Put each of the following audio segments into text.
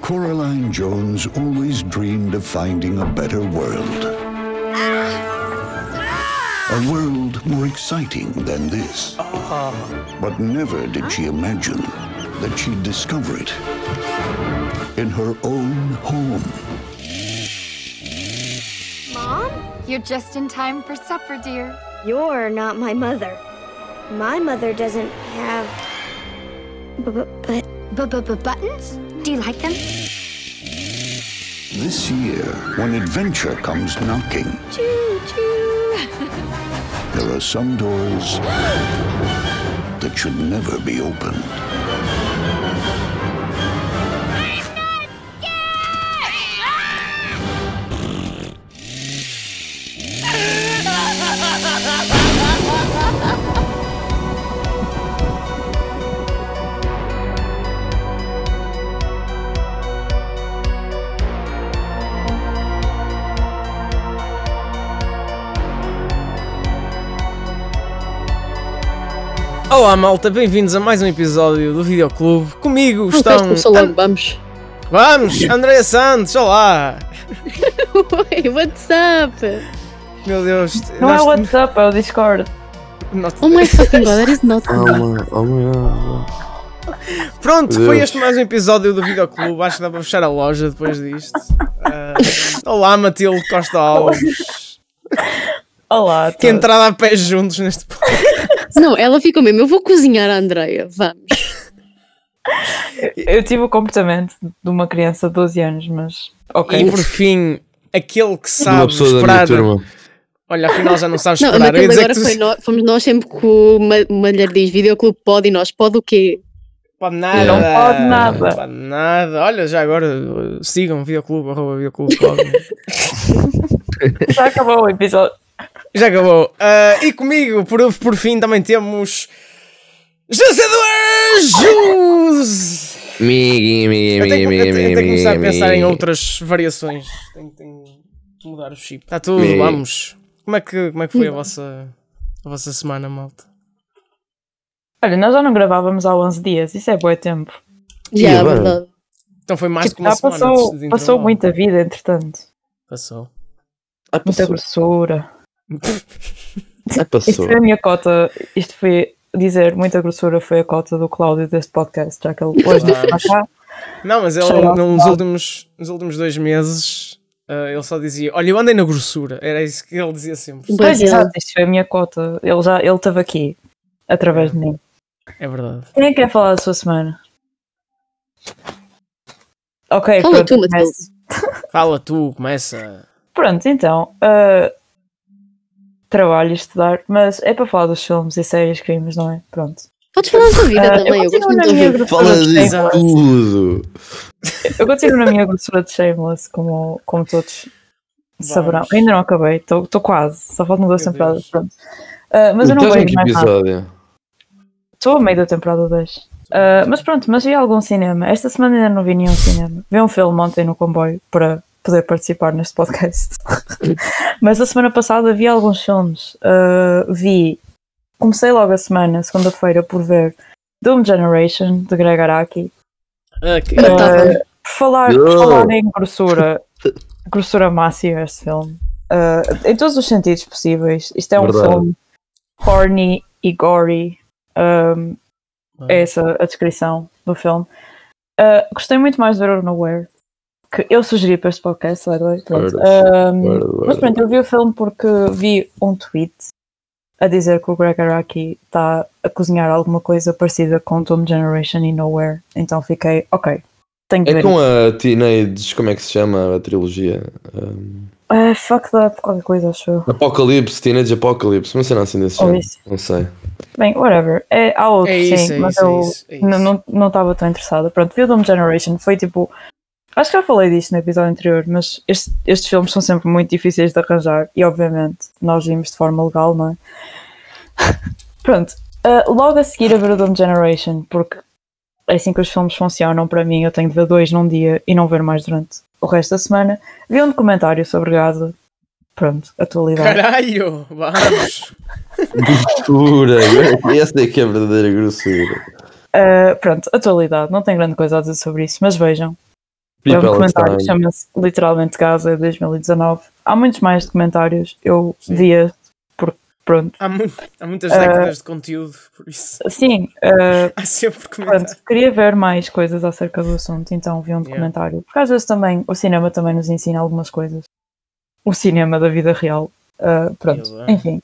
Coraline Jones always dreamed of finding a better world. A world more exciting than this. But never did she imagine that she'd discover it in her own home. Mom? You're just in time for supper, dear. You're not my mother. My mother doesn't have. B- b- but B-b-b-buttons? Do you like them? This year, when adventure comes knocking, Choo choo. there are some doors that should never be opened. Olá malta, bem-vindos a mais um episódio do Videoclube. Comigo Não estão. começou logo, vamos. Vamos! Andréa Santos, olá! Oi, what's up? Meu Deus, Não é nós- o WhatsApp, é o Discord. nós- Oh my fucking god, that is not Oh my, oh my god. Pronto, foi este mais um episódio do Videoclube. Acho que dá para fechar a loja depois disto. Ah, olá, Matilde Costa Alves. Olá, Que entrada a pés juntos neste. Não, ela ficou mesmo, eu vou cozinhar a Andreia, vamos. Eu tive o comportamento de uma criança de 12 anos, mas. Ok. E por fim, aquele que Uma sabe pessoa da minha esperar. turma. Olha, afinal já não sabes Não, esperar. Agora que tu- foi nós, fomos nós sempre que o Ma- o Malher diz videoclube pode e nós pode o quê? Pode nada. Não pode nada. Não pode nada. Olha, já agora sigam Videoclube, arroba Videoclube. pode. Já acabou o episódio. Já acabou. Ah, e comigo, por, por fim, também temos. José Jus! Migui, migui, migui, eu tenho- eu migui, tenho que começar a migui, pensar em outras variações. Tenho, tenho que mudar o chip. Está tudo, Migui. vamos. Como é que, como é que foi a vossa, a vossa semana, malta? Olha, nós já não gravávamos há 11 dias, isso é bom tempo. Já, E é verdade. Então foi mais Tipo, que uma semana. passou, de passou muita vida, entretanto. Passou. Ah, Muita passou. Grossura. Ah, Isto passou. foi a minha cota, isto foi dizer muita grossura foi a cota do Cláudio deste podcast, já que ele hoje não está cá. Não, mas ele nos últimos, nos últimos dois meses ah, ele só dizia: Olha, eu andei na grossura. Era isso que ele dizia sempre. Pois é. exato, isto foi a minha cota. Ele já ele esteve aqui, através de mim. É verdade. Quem é que quer falar da sua semana? Ok, Fala pronto, tu, começo. Fala tu, começa. Pronto, então. ah, trabalho e estudar, mas é para falar dos filmes e séries que vimos, não é? Pronto. Podes falar da tua vida Ah, também, eu gosto continuo na minha grossura Fala de Exato. tudo. Eu continuo na minha grossura de Shameless, como, como todos saberão. Vamos. Ainda não acabei, estou quase, só faltam duas temporadas, pronto. Ah, mas eu não Estás em vejo que mais nada. episódio? Estou a meio da temporada 2. Ah, mas pronto, mas vi algum cinema. Esta semana ainda não vi nenhum cinema. Vi um filme ontem no comboio para poder participar neste podcast. mas a semana passada vi alguns filmes. Ah, vi. Comecei logo a semana, segunda-feira, por ver Doom Generation, de Greg Araki. Ah, que- tá Ah, bom. por falar, por falar em grossura, grossura máxima este filme. Ah, em todos os sentidos possíveis. Isto é um Verdade. filme horny e gory. Um, é essa a descrição do filme. Ah, gostei muito mais de ver o Nowhere. Que eu sugeri para este podcast, by the way. Mas pronto, eu vi o filme porque vi um tweet a dizer que o Greg Araki está a cozinhar alguma coisa parecida com Doom Generation e Nowhere. Então fiquei, ok, tenho que É ver. com a Teenage, como é que se chama a trilogia? Um, É fucked up, qualquer coisa, acho eu. Apocalipse, Teenage Apocalypse, não sei assim desse género. isso. Não sei. Bem, whatever. É, há outros, É isso, sim, é mas isso, é eu isso, é isso. não estava tão interessada. Pronto, vi o Doom Generation, foi tipo. Acho que já falei disso no episódio anterior, mas este- estes filmes são sempre muito difíceis de arranjar e, obviamente, nós vimos de forma legal, não é? Pronto, ah, logo a seguir a ver o Generation, porque é assim que os filmes funcionam para mim. Eu tenho de ver dois num dia e não ver mais durante o resto da semana. Vi um documentário sobre Gaza. Pronto, atualidade. Caralho, vamos. Grossura, essa é que é a verdadeira grossura. Uh, pronto, atualidade, não tenho grande coisa a dizer sobre isso, mas vejam. É um documentário, Time. chama-se literalmente Gaza 2019. Há muitos mais documentários, eu via, porque pronto. Há, mu- há muitas décadas de conteúdo, por isso Sim, eh, há sempre pronto, queria ver mais coisas acerca do assunto, então vi um Yeah. documentário. Porque às vezes também o cinema também nos ensina algumas coisas. O cinema da vida real. Eh, pronto, enfim.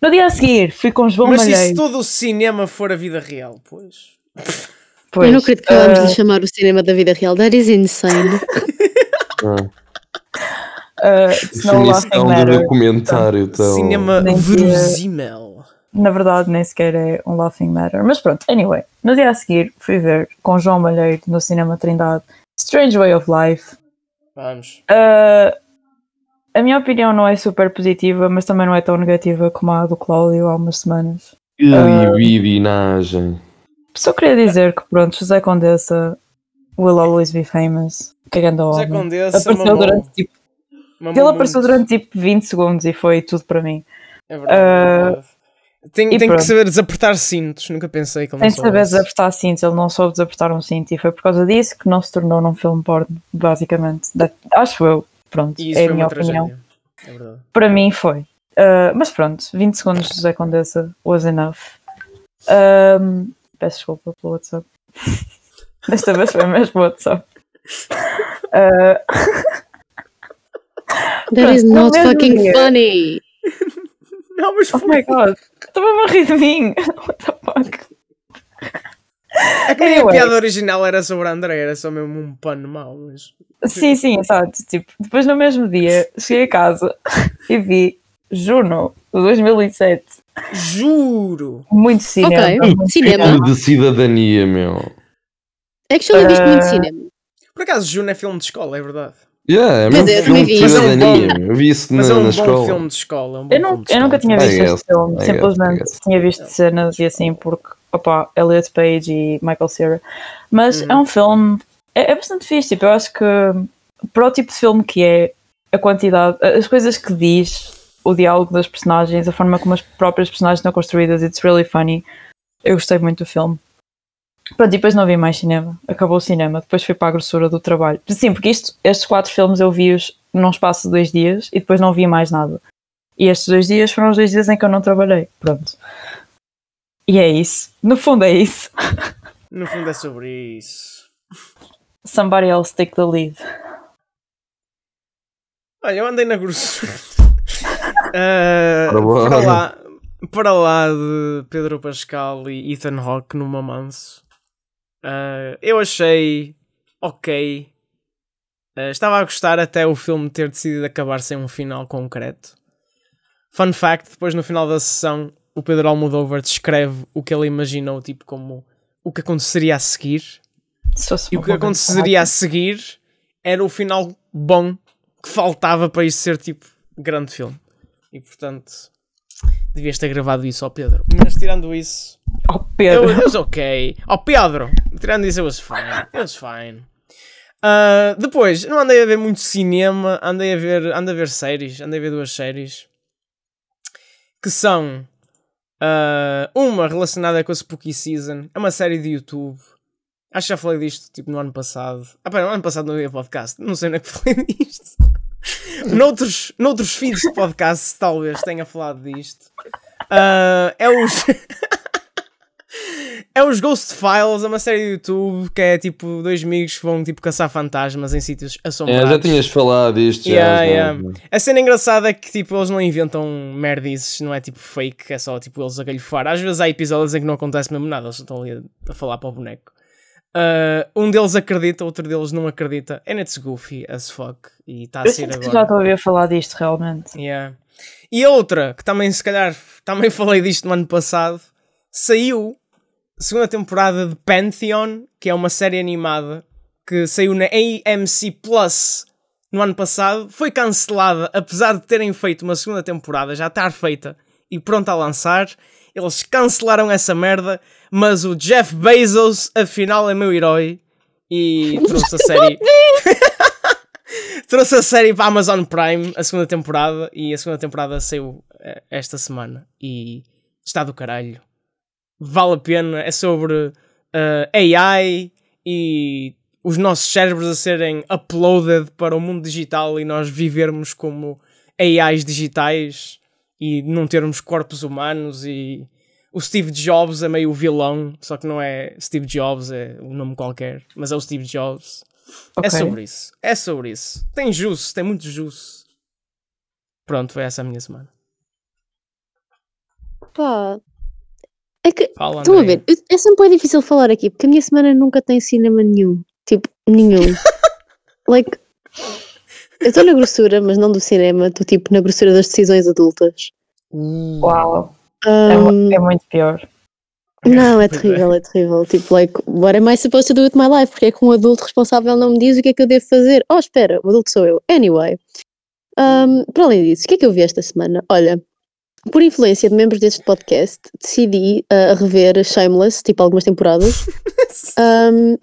No dia a seguir, fui com João Mas se Malheiro. todo o cinema for a vida real, pois. Pois, Eu não acredito que acabamos de chamar o cinema da vida real. That is insane. Laughing definição do documentário. Então, cinema verosímil. Na verdade, nem sequer é um laughing matter. Mas pronto, anyway. No dia a seguir, fui ver com João Malheiro no Cinema Trindade Strange Way of Life. Vamos. Uh, a minha opinião não é super positiva, mas também não é tão negativa como a do Cláudio há umas semanas. Que libidinagem. Só queria dizer que, pronto, José Condessa will always be famous. Cagando ao José. Condessa Apareceu mamou. durante tipo. Mamou Ele apareceu muito. durante tipo 20 segundos e foi tudo para mim. É verdade. é Ah, verdade. Tem, tem que saber desapertar cintos. Nunca pensei que ele Tem de saber desapertar cintos, ele não soube desapertar um cinto e foi por causa disso que não se tornou num filme porno, basicamente. Da- acho eu, pronto, é a minha opinião. É. Para mim foi. Uh, mas pronto, 20 segundos de José Condessa was enough. Um, peço desculpa pelo WhatsApp. Desta vez foi mesmo o WhatsApp. Uh, That is not fucking dia. funny. Não, mas oh my god, estava a rir de mim. What the fuck? É que nem a Anyway. piada original era sobre a André, era só mesmo um pano mau, mas. Sim, sim, exato. Tipo, depois no mesmo dia cheguei a casa e vi Juno, de 2007. Juro! Muito cinema. Ok, muito cinema. Filme de cidadania, meu. Actually, viste muito Ah. cinema. Por acaso, Juno é filme de escola, é verdade. Yeah, é mesmo é, eu filme de cidadania. meu. Eu vi isso Mas na, é um na bom escola. filme de escola. é um bom Eu, não, filme de eu nunca escola. tinha I visto guess, este filme, I guess, simplesmente tinha visto cenas e assim porque, opa, Elliot Page e Michael Cera. Mas Uhum. é um filme, é, é bastante fixe, tipo, eu acho que para o tipo de filme que é, a quantidade, as coisas que diz, o diálogo das personagens, a forma como as próprias personagens estão construídas, it's really funny. Eu gostei muito do filme. Pronto, e depois não vi mais cinema. Acabou o cinema, depois fui para a grossura do trabalho. Sim, porque isto, estes quatro filmes eu vi-os num espaço de dois dias e depois não vi mais nada. E estes dois dias foram os dois dias em que eu não trabalhei. Pronto. E é isso. No fundo é isso. No fundo é sobre isso. Somebody else take the lead. Olha, eu andei na grossura. Bora. para, lá, para lá de Pedro Pascal e Ethan Hawke no Mamanso. Ah, eu achei ok. Ah, estava a gostar até o filme ter decidido acabar sem um final concreto. Fun fact: depois no final da sessão, o Pedro Almodóvar descreve o que ele imaginou, tipo, como o que aconteceria a seguir. Se E o que aconteceria a seguir era o final bom que faltava para isto ser tipo grande filme. E portanto, devias ter gravado isso ao Pedro. Mas tirando isso, Oh, eu Pedro. it was ok. Ao Pedro, tirando isso, it was fine. It was fine. Ah, depois, não andei a ver muito cinema, andei a ver, andei a ver séries, andei a ver duas séries que são ah, uma relacionada com a Spooky Season, é uma série de YouTube. Acho que já falei disto tipo no ano passado. Ah, pera, no ano passado não havia podcast, não sei onde é que falei disto. Noutros, noutros feeds de podcast talvez tenha falado disto. Ah, é os. É os Ghost Files, é uma série do YouTube que é tipo dois amigos que vão tipo caçar fantasmas em sítios assombrados. É, já tinhas falado disto. Yeah, já, yeah. A cena engraçada é que tipo, eles não inventam merdices, não é tipo fake, é só tipo eles a galhofar. Às vezes há episódios em que não acontece mesmo nada, eles estão ali a, a falar para o boneco. Ah, um deles acredita, outro deles não acredita. And it's goofy as fuck. E está a Eu ser que agora. já estou a ouvir falar disto realmente. Yeah. E a outra, que também se calhar também falei disto no ano passado, saiu a segunda temporada de Pantheon, que é uma série animada que saiu na AMC Plus no ano passado, foi cancelada, apesar de terem feito uma segunda temporada, já estar feita e pronta a lançar. Eles cancelaram essa merda, mas o Jeff Bezos, afinal, é meu herói e trouxe a série. trouxe a série para a Amazon Prime, a segunda temporada, e a segunda temporada saiu eh, esta semana e está do caralho. Vale a pena, é sobre eh, AI e os nossos cérebros a serem uploaded para o mundo digital e nós vivermos como AIs digitais e não termos corpos humanos e o Steve Jobs é meio vilão, só que não é Steve Jobs, é um nome qualquer, mas é o Steve Jobs. É Ok. sobre isso. É sobre isso. Tem juice, tem muito juice. Pronto, foi essa a minha semana. Pá. É que, Fala, estão a ver, é sempre difícil falar aqui, porque a minha semana nunca tem cinema nenhum. Tipo, nenhum. like, eu estou na grossura, mas não do cinema, estou tipo na grossura das decisões adultas. Uh, Uau, é, mu- Um, é muito pior. Não, é terrível, é terrível. Tipo, like, what am I supposed to do with my life? Porque é que um adulto responsável não me diz o que é que eu devo fazer? Oh, espera, o adulto sou eu. Anyway, um, para além disso, o que é que eu vi esta semana? Olha, por influência de membros deste podcast, decidi uh, rever Shameless, tipo, algumas temporadas. Um,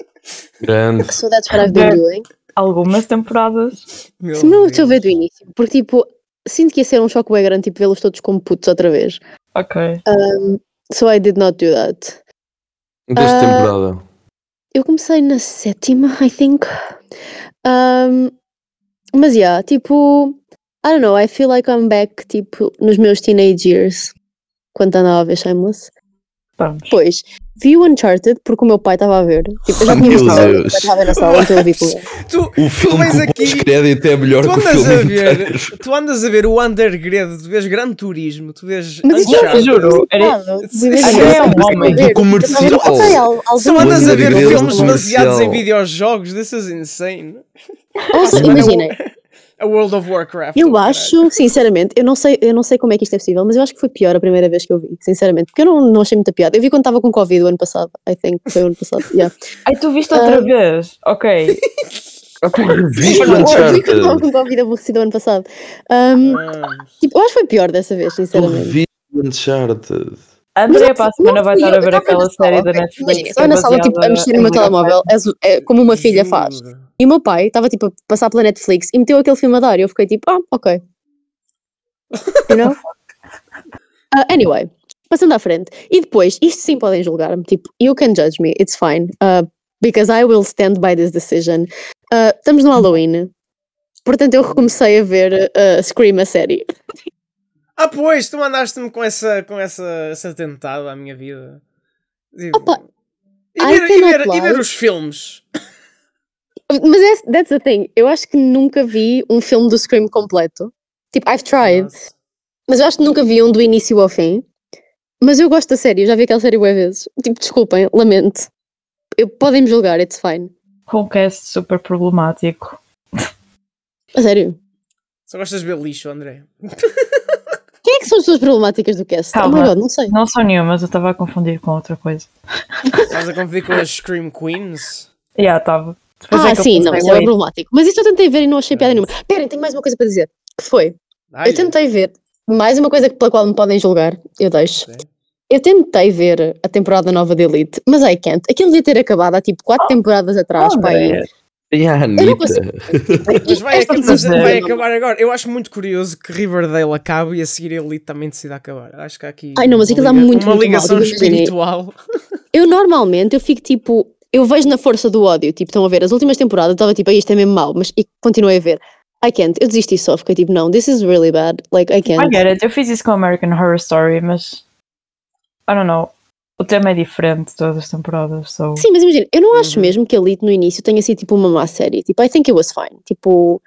Grande. so that's what I've been doing. Algumas temporadas. meu Se não, estou a ver do início, porque, tipo, sinto que ia ser um choque bem grande, tipo, vê-los todos como putos outra vez. Ok. Um, so I did not do that. Desta Ah, temporada. Eu comecei na sétima, I think. Um, mas yeah, tipo, I don't know, I feel like I'm back, tipo, nos meus teenage years, quando andava a ver Shameless. Vamos. Depois, vi o Uncharted, porque o meu pai estava a ver. Tipo, eu já tinha visto, o meu pai Deus. estava a ver na sala, então eu vi com ele. Tu, O tu filme o aqui. pós-crédito é melhor Tu que o andas a filme ver, inteiro. tu andas a ver o Undergrad, tu vês Gran Turismo, tu vês Mas isto Uncharted. é juro, era- Imagina, é um homem. Do comercial. Tu andas a ver filmes baseados em videojogos, this is insane. Also, É o- imaginem, A World of Warcraft. Eu caralho. acho, sinceramente, eu não, sei, eu não sei como é que isto é possível, mas eu acho que foi pior a primeira vez que eu vi, sinceramente, porque eu não, não achei muita piada. Eu vi quando estava com Covid o ano passado, I think, foi o ano passado, yeah. Ai, tu viste outra Ah. vez? Ok. Eu vi quando estava Uncharted? com Covid aborrecido o ano passado. Um, Ah, tipo, eu acho que foi pior dessa vez, sinceramente. viste o Uncharted? A Andrea eu- para a semana vai estar eu, a ver eu aquela série da? Netflix. Estava é na sala, tipo, a mexer no meu telemóvel, é, como uma filha faz. E o meu pai estava, tipo, a passar pela Netflix e meteu aquele filme a dar, e eu fiquei tipo, ah, ok. You know? Uh, anyway, passando à frente. E depois, isto sim podem julgar-me, tipo, you can judge me, it's fine, uh, because I will stand by this decision. Uh, estamos no Halloween, portanto eu recomecei a ver uh, Scream, a série. Ah, pois, tu mandaste-me com essa, com essa, essa tentada à minha vida. Tipo, Opa, e, ver, e, ver, e ver os filmes. Mas that's, that's the thing, eu acho que nunca vi um filme do Scream completo. Tipo, I've tried, Nossa. mas eu acho que nunca vi um do início ao fim. Mas eu gosto da série, eu já vi aquela série bué vezes. Tipo, desculpem, lamento. Eu, podem me julgar, it's fine. Com um cast super problemático. A sério. Só gostas de ver lixo, André. Quem é que são as pessoas problemáticas do cast? Oh Calma. my god, não sei. Não são nenhumas, eu estava a confundir com outra coisa. Estás a confundir com as Scream Queens? Já, estava. Depois ah, é eu sim, não, isso é problemático. Mas isto eu tentei ver e não achei piada nenhuma. Esperem, tenho mais uma coisa para dizer. Que foi? Ai, Eu tentei ver, mais uma coisa pela qual me podem julgar, eu deixo. Ok. Eu tentei ver a temporada nova de Elite, mas I can't. Aquilo devia ter acabado há tipo 4 temporadas atrás, pá. aí. André, E a não consigo. Mas vai, acabar, vai acabar agora. Eu acho muito curioso que Riverdale acabe e a seguir Elite também decida acabar. Acho que há aqui Ai, não, mas uma aquilo dá muito, uma muito mal, ligação imaginem. espiritual. Eu normalmente eu fico tipo, eu vejo na força do ódio, tipo, estão a ver, as últimas temporadas estava tipo, "Ai, isto é mesmo mau, mas e continuei a ver. I can't, eu desisti só, fiquei tipo, não, this is really bad, like, I I can't. get it, eu fiz isso com American Horror Story, mas I don't know. O tema é diferente todas as temporadas, so Sim, mas imagina, eu não acho Uhum. mesmo que Elite no início tenha sido tipo uma má série, tipo, I think it was fine, tipo,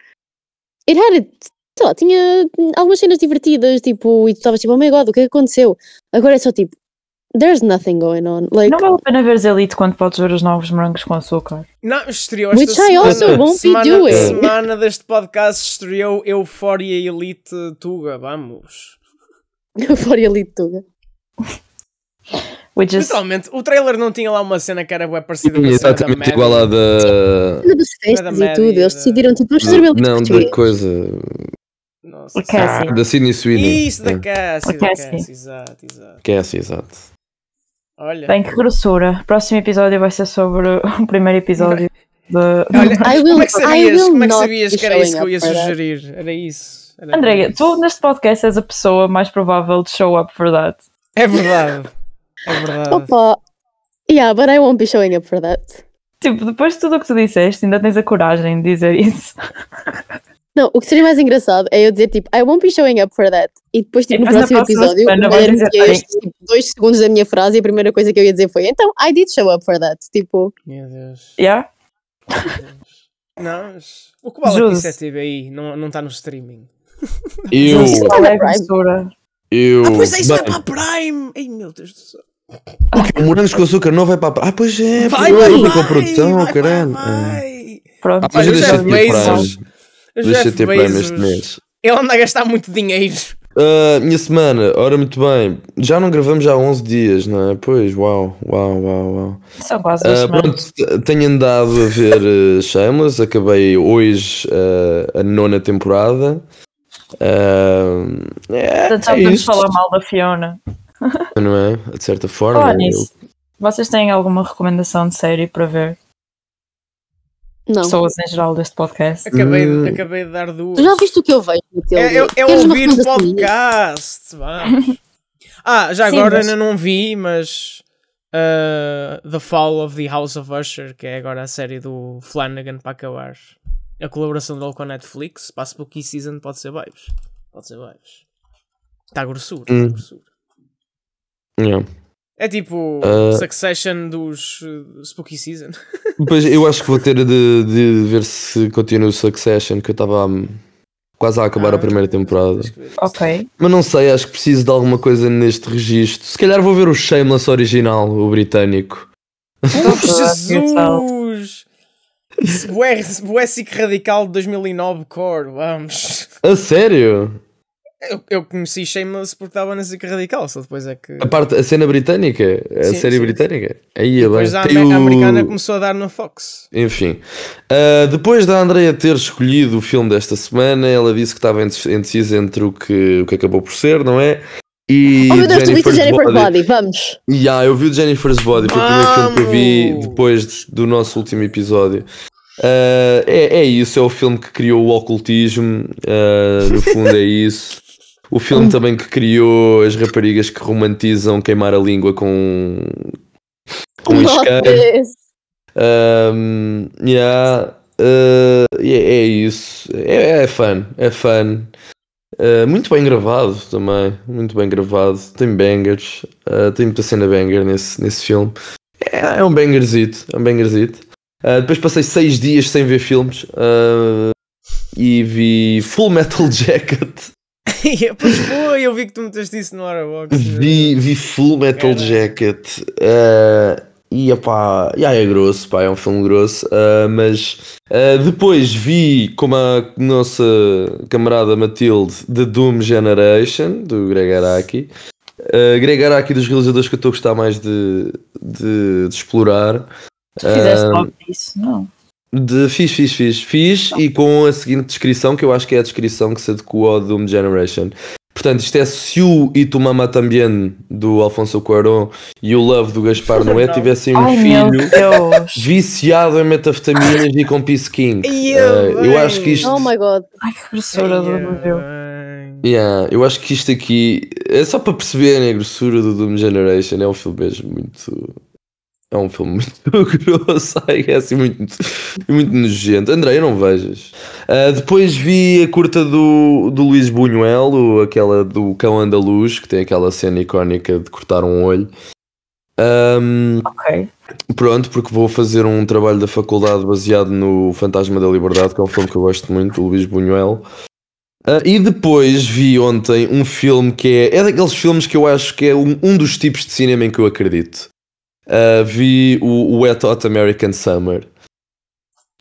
it had, it, sei lá, tinha algumas cenas divertidas, tipo, e tu estavas tipo, oh my god, o que é que aconteceu? Agora é só tipo, there's nothing going on, like, não vale a pena ver Elite quando podes ver os novos morangos com açúcar. Não, estreou esta Which I semana. also won't be semana, doing. semana deste podcast estreou Euphoria Elite Tuga. Vamos. for Elite Tuga. Which is Literalmente, o trailer não tinha lá uma cena que era parecida com a cena da Exatamente Maddie. igual à da. Cena das Era festas da e tudo, eles da- decidiram tipo, vamos fazer uma Elite Não, da coisa. Nossa, O Cassie. Ah, da Sidney Sweeney. Isso, da É, Cassie, A da Cassie. Cassie, exato, exato. Cassie, exato. Olha, Bem, que grossura. Próximo episódio vai ser sobre o primeiro episódio de. olha como é que sabias, como é que, not sabias que era isso que eu ia sugerir? Era isso. Era Andréia, isso. tu neste podcast és a pessoa mais provável de show up for that. É verdade. É verdade. Opa, yeah, but I won't be showing up for that. Tipo, depois de tudo o que tu disseste, ainda tens a coragem de dizer isso. Não, o que seria mais engraçado é eu dizer tipo, I won't be showing up for that. E depois, tipo, E no próximo episódio, dizer, estes tipo, dois segundos da minha frase e a primeira coisa que eu ia dizer foi então, I did show up for that. Tipo, Meu Deus. Yeah? Não, o que vale é que isso é TV aí, não não está no streaming. Eu, Isso na é Prime. grossura. eu. Ah, pois é, isso Bem, é para a Prime! Ai meu Deus do céu. o Morangos com Açúcar não vai para a. Ah, pois é, Vai, vai, é, vai! com a produção, vai, caralho. vai, vai. Pronto. Ah, mas o deixei Jeff de ter Bezos- Prime. O Deixei de Jeff ter Prime Bezos, este mês. ele anda a gastar muito dinheiro. Ah, minha semana, ora muito bem. Já não gravamos já há 11 dias, não é? Pois, uau, uau, uau, uau. São quase duas Ah, semanas. pronto, tenho andado a ver uh, Shameless, acabei hoje ah, a nona temporada. Ah, é, Portanto, já é podemos falar mal da Fiona. não é? De certa forma. Falar eu- nisso. Vocês têm alguma recomendação de série para ver? Não. Pessoas em geral deste podcast? Acabei, de- Hum. acabei de dar duas. Tu já viste o que eu vejo, Matilde? É, Queres uma ouvir podcast. Ah, já Sim, agora mas- ainda não vi, mas uh, The Fall of the House of Usher, que é agora a série do Flanagan para acabar. A colaboração dele com a Netflix, para a Spooky Season pode ser vibes. Pode ser vibes. Está grossura, está Hum. grossura. Yeah. É tipo Ah. Succession dos uh, Spooky Season. Pois eu acho que vou ter de, de ver se continuo Succession, que eu estava hum, quase a acabar a Ah, primeira temporada. tens que ver isso. Ok. Mas não sei, acho que preciso de alguma coisa neste registro. Se calhar vou ver o Shameless original, o britânico. A Jesus! Bué, Radical de 2009 Core, vamos. A sério? Eu, eu conheci Shameless porque estava na Sick Radical, só depois é que. A, parte, a cena britânica? A Sim, série sim. britânica? Aí, Depois a o- americana começou a dar na Fox. Enfim, Ah, depois da Andrea ter escolhido o filme desta semana, ela disse que estava indec- indecisa entre o que, o que acabou por ser, não é? E Oh meu Deus, tu viste Jennifer's Jennifer's Body. Body, vamos. Yeah, eu vi o Jennifer's Body, foi o primeiro filme que eu vi depois do nosso último episódio. Ah, é, é isso, é o filme que criou o ocultismo, ah, no fundo é isso. O filme também que criou as raparigas que romantizam queimar a língua com, com isqueiro. Um, yeah, uh, é, é isso. É, é fun, é fun. Uh, muito bem gravado também. Muito bem gravado. Tem bangers. uh, tem muita cena banger nesse, nesse filme. É, é um bangerzito. É um bangerzito. Uh, depois passei seis dias sem ver filmes. e vi Full Metal Jacket. pois foi, eu vi que tu meteste isso no Airbox. Vi, vi Full Metal Caralho. Jacket uh, e epá, já é grosso, pá, é um filme grosso, uh, mas uh, depois vi como a nossa camarada Matilde The Doom Generation do Greg Araki. Uh, Greg Araki dos realizadores que eu estou a gostar mais de, de, de explorar. Tu fizeste logo isso? Não. De, fiz, fiz, fiz, fiz e com a seguinte descrição, que eu acho que é a descrição que se adequa ao Doom Generation. Portanto, isto é Se o E Tu Mama Também do Alfonso Cuarón e o Love do Gaspar Noé tivessem um Ai filho viciado em metafetaminas e com Peace King. Eh, eu acho que isto. Oh my god. Ai que grossura do meu. Yeah, eu acho que isto aqui é só para perceberem a grossura do Doom Generation. É um filme mesmo muito. É um filme muito grosso, é assim muito, muito nojento. André, não vejas. Ah, depois vi a curta do, do Luís Buñuel, aquela do Cão Andaluz, que tem aquela cena icónica de cortar um olho. Ahm, Ok. Pronto, porque vou fazer um trabalho da faculdade baseado no Fantasma da Liberdade, que é um filme que eu gosto muito, do Luís Buñuel. Ah, e depois vi ontem um filme que é, é daqueles filmes que eu acho que é um, um dos tipos de cinema em que eu acredito. Ah, vi o, o Wet Hot American Summer.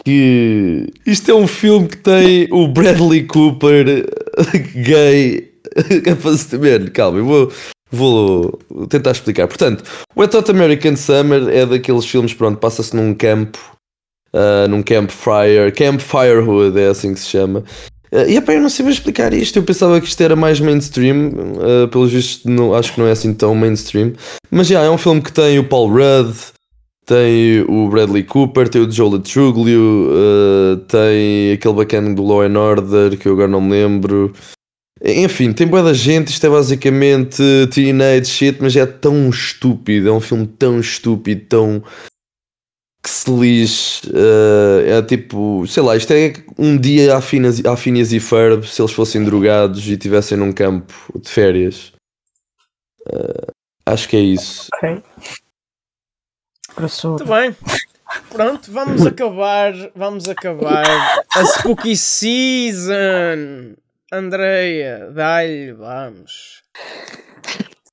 Que isto é um filme que tem o Bradley Cooper gay fazer. Calma, eu vou, vou tentar explicar. Portanto, Wet Hot American Summer é daqueles filmes, pronto, passa-se num campo, ah, num campfire, Camp Firewood é assim que se chama. Ah, e epá, eu não sei explicar isto, eu pensava que isto era mais mainstream, uh, pelos vistos não, acho que não é assim tão mainstream. Mas já, é um filme que tem o Paul Rudd, tem o Bradley Cooper, tem o Joel Truglio, uh, tem aquele bacana do Law and Order que eu agora não me lembro. Enfim, tem boa da gente, isto é basicamente teenage shit, mas é tão estúpido, é um filme tão estúpido, tão que se lixe. eh, é tipo, sei lá, isto é um dia à Phineas, e Ferb se eles fossem drogados e estivessem num campo de férias. Eh, acho que é isso. Ok. Muito bem. Pronto, vamos acabar. Vamos acabar a Spooky Season. Andreia, dá-lhe, vamos.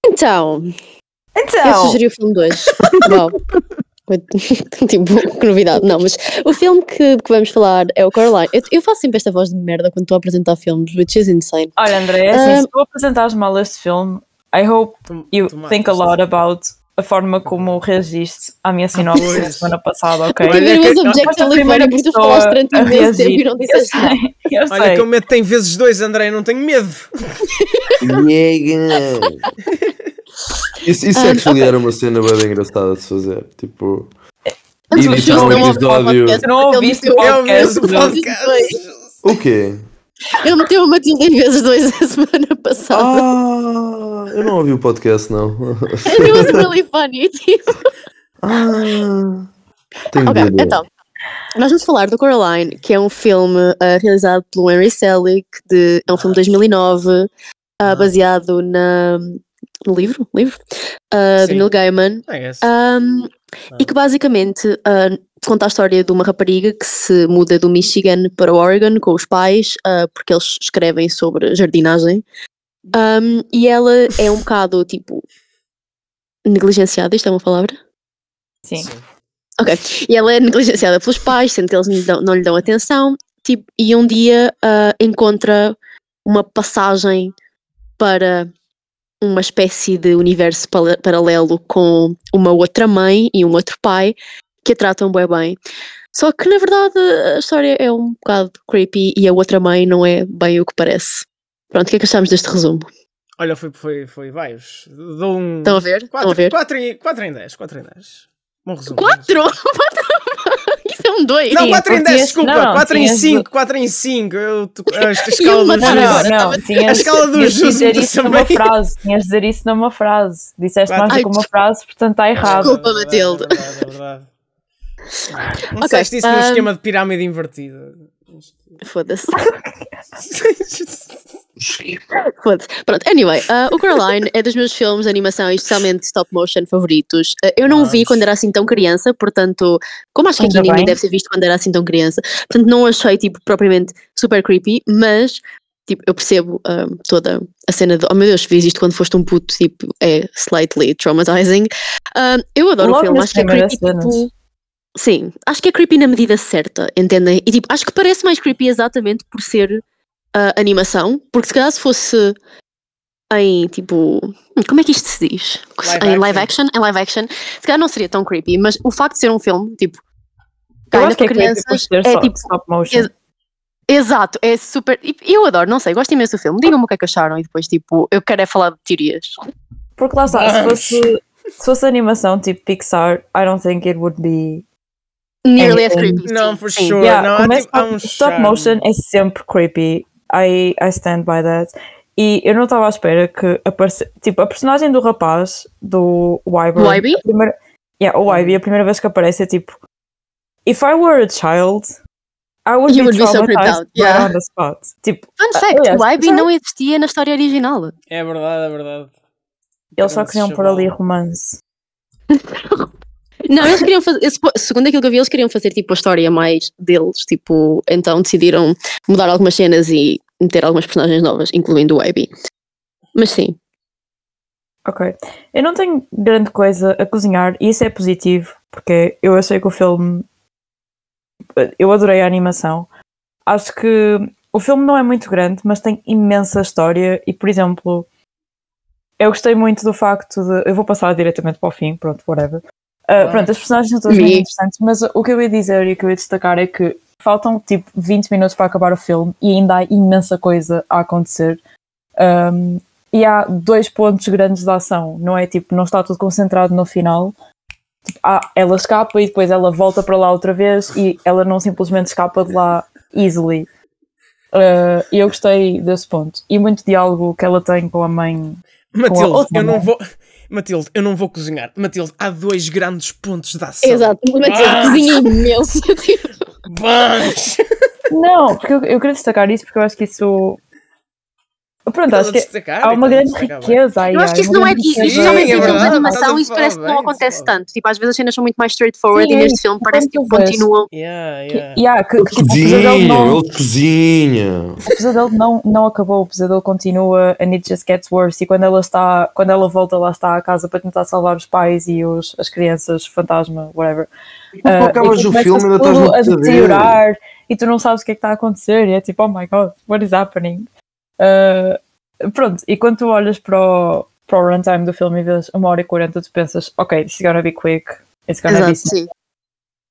Então, eu Então, sugeri o filme de hoje. Tipo, que novidade. Não, mas o filme que, que vamos falar é o Coraline. Eu, eu faço sempre esta voz de merda quando estou a apresentar filmes, which is insane. olha, André, assim, se tu apresentares mal este filme, I hope you think a lot about a forma como reagiste à minha sinopse da semana passada, ok? Olha Primeiro que- was Não, objectively foste a primeira funny porque tu falaste durante a imenso tempo e não Eu disseste nada. eu Olha sei. que o medo tem vezes dois, André, não tenho medo. Isso, isso Ah, actually era uma cena bem engraçada de se fazer. Tipo, As editar um o episódio. podcast, não ouviste o Eu podcast, não. podcast. O quê? Ele meteu a Matilda em vezes dois a semana passada. Ah, eu não ouvi o podcast, não. It was really funny. Tipo. Ah, Ok, então. Nós vamos falar do Coraline, que é um filme ah, realizado pelo Henry Selick, de, é um filme de 2009, ah, baseado na, livro, livro ah, de Sim. Neil Gaiman, um, e que basicamente ah, conta a história de uma rapariga que se muda do Michigan para o Oregon com os pais, ah, porque eles escrevem sobre jardinagem, Um, e ela é um bocado tipo negligenciada, isto é uma palavra? Sim. Ok. E ela é negligenciada pelos pais, sendo que eles não lhe dão, não lhe dão atenção. Tipo, e um dia ah, encontra uma passagem para uma espécie de universo paralelo com uma outra mãe e um outro pai que a tratam bem bem. Só que na verdade a história é um bocado creepy e a outra mãe não é bem o que parece. Pronto, o que é que achamos deste resumo? Olha, foi, foi, foi vários. Dou um. Estão a ver? 4 em 10. 4 em 10. Bom resumo. 4? 4? são dois. Não, 4 em 10, desculpa. 4 em 5, 4 em 5. A escala do justo. Não, não, tinhas, a escala do justo dizer isso numa frase. Tinhas de dizer isso numa frase. Disseste mais do que uma frase, portanto está errado. Desculpa, Matilde. É não é é disseste isso num ah, esquema de pirâmide invertida. Foda-se. Foda-se. Pronto, anyway, uh, o Coraline é dos meus filmes de animação e especialmente stop motion favoritos. Uh, eu não vi Vamos. quando era assim tão criança, portanto, como acho que aqui ninguém deve ter visto quando era assim tão criança, portanto não achei tipo propriamente super creepy, mas tipo, eu percebo um, toda a cena de oh meu Deus, fiz isto quando foste um puto, tipo, é slightly traumatizing. Um, eu adoro Logo o filme, acho que é creepy tipo. Sim, acho que é creepy na medida certa, entendem? E tipo, acho que parece mais creepy exatamente por ser ah, animação, porque se calhar se fosse em tipo. hum, Como é que isto se diz? Live em live action, em live action, se calhar não seria tão creepy, mas o facto de ser um filme, tipo, Eu acho que é crianças, é só tipo. stop motion. ex- Exato, é super. e Eu adoro, não sei, gosto imenso do filme. Digam-me o que é que acharam e depois, tipo, eu quero é falar de teorias. Porque lá está, se fosse, se fosse animação tipo Pixar, I don't think it would be. Nearly as creepy. Não, sim, for sim. sure. Yeah, não, há, como é tipo, um stop, motion é sempre creepy. I, I stand by that. E eu não estava à espera que aparece. Tipo, a personagem do rapaz, do Ivy? a primeira- yeah, o Ivy, a primeira vez que aparece é tipo. If I were a child, I would You be would be so creeped out, yeah. on the spot. Tipo, Fun fact, aliás, o Ivy não existia na história original. É verdade, é verdade. eles só queriam pôr ali romance. Não, eles queriam fazer, segundo aquilo que eu vi, eles queriam fazer tipo a história mais deles, tipo, então decidiram mudar algumas cenas e meter algumas personagens novas, incluindo o Abby. Mas sim, Ok. Eu não tenho grande coisa a cozinhar e isso é positivo, porque eu achei que o filme. Eu adorei a animação. Acho que o filme não é muito grande, mas tem imensa história e, por exemplo, eu gostei muito do facto de. Eu vou passar diretamente para o fim, pronto, whatever. Uh, pronto, as personagens são todas Me. muito interessantes, mas o que eu ia dizer e o que eu ia destacar é que faltam tipo 20 minutos para acabar o filme e ainda há imensa coisa a acontecer. Um, e há dois pontos grandes de ação, não é? Tipo, não está tudo concentrado no final. Tipo, há- ela escapa e depois ela volta para lá outra vez e ela não simplesmente escapa de lá easily. Uh, E eu gostei desse ponto. E muito diálogo que ela tem com a mãe. A Matilde, eu não vou. Matilde, eu não vou cozinhar. Matilde, há dois grandes pontos de ação. Exato, Ah! cozinha imenso. tipo, Vamos! Não, porque eu, eu queria destacar isso porque eu acho que isso. Pronto, acho que há uma então, grande riqueza aí. Eu acho que isso não é. Isso, geralmente é em filmes de animação isso parece que não acontece tanto. Tipo, às vezes as cenas são muito mais straightforward e é neste filme parece que continuam. Yeah. Yeah, que, que, o Cozinha, pesadelo não, ele cozinha. o pesadelo não, não acabou, o pesadelo continua and it just gets worse. E quando ela está, quando ela volta lá está à casa para tentar salvar os pais e os, as crianças, fantasma, whatever. Quando Ah, acabas e o filme ainda estás a deteriorar e tu não sabes o que é que está a acontecer e é tipo, oh my god, what is happening? Ah, pronto, e quando tu olhas para o, para o runtime do filme e vês uma hora e quarenta, tu pensas, ok, this is gonna be quick, it's gonna be Exato, sim.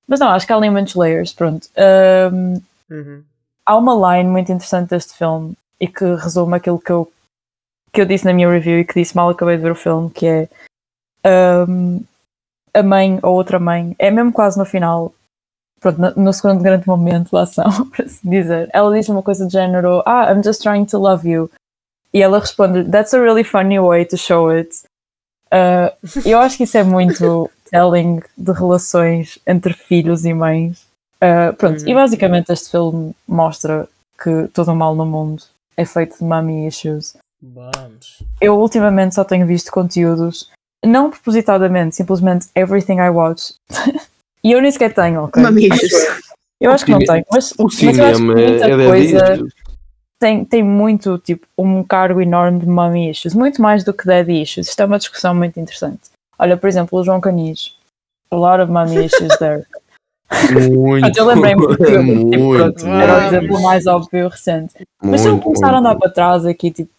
Mas não, acho que há ali muitos layers, pronto. Ahm, Uhum. há uma line muito interessante deste filme e que resume aquilo que eu, que eu disse na minha review e que disse mal acabei de ver o filme, que é ahm, a mãe ou outra mãe, é mesmo quase no final, pronto, no, no segundo grande momento da ação, para se dizer, ela diz uma coisa do género, ah, I'm just trying to love you. E ela responde, that's a really funny way to show it. Ah, eu acho que isso é muito telling de relações entre filhos e mães. Ah, pronto, e basicamente este filme mostra que todo o mal no mundo é feito de mommy issues. Vamos. Eu ultimamente só tenho visto conteúdos, não propositadamente, simplesmente everything I watch. e eu nem sequer tenho, ok? Mamichos. Eu acho que não tenho, mas, O mas eu acho que cinema muita é coisa tem, tem muito, tipo, um cargo enorme de mommy issues, muito mais do que daddy issues. Isto é uma discussão muito interessante. Olha, por exemplo, o João Canis. A lot of mommy issues there. Muito. eu lembrei-me porque tipo, muito. pronto, era o exemplo mais óbvio recente. Mas se eu muito, começar a andar muito. para trás aqui, tipo,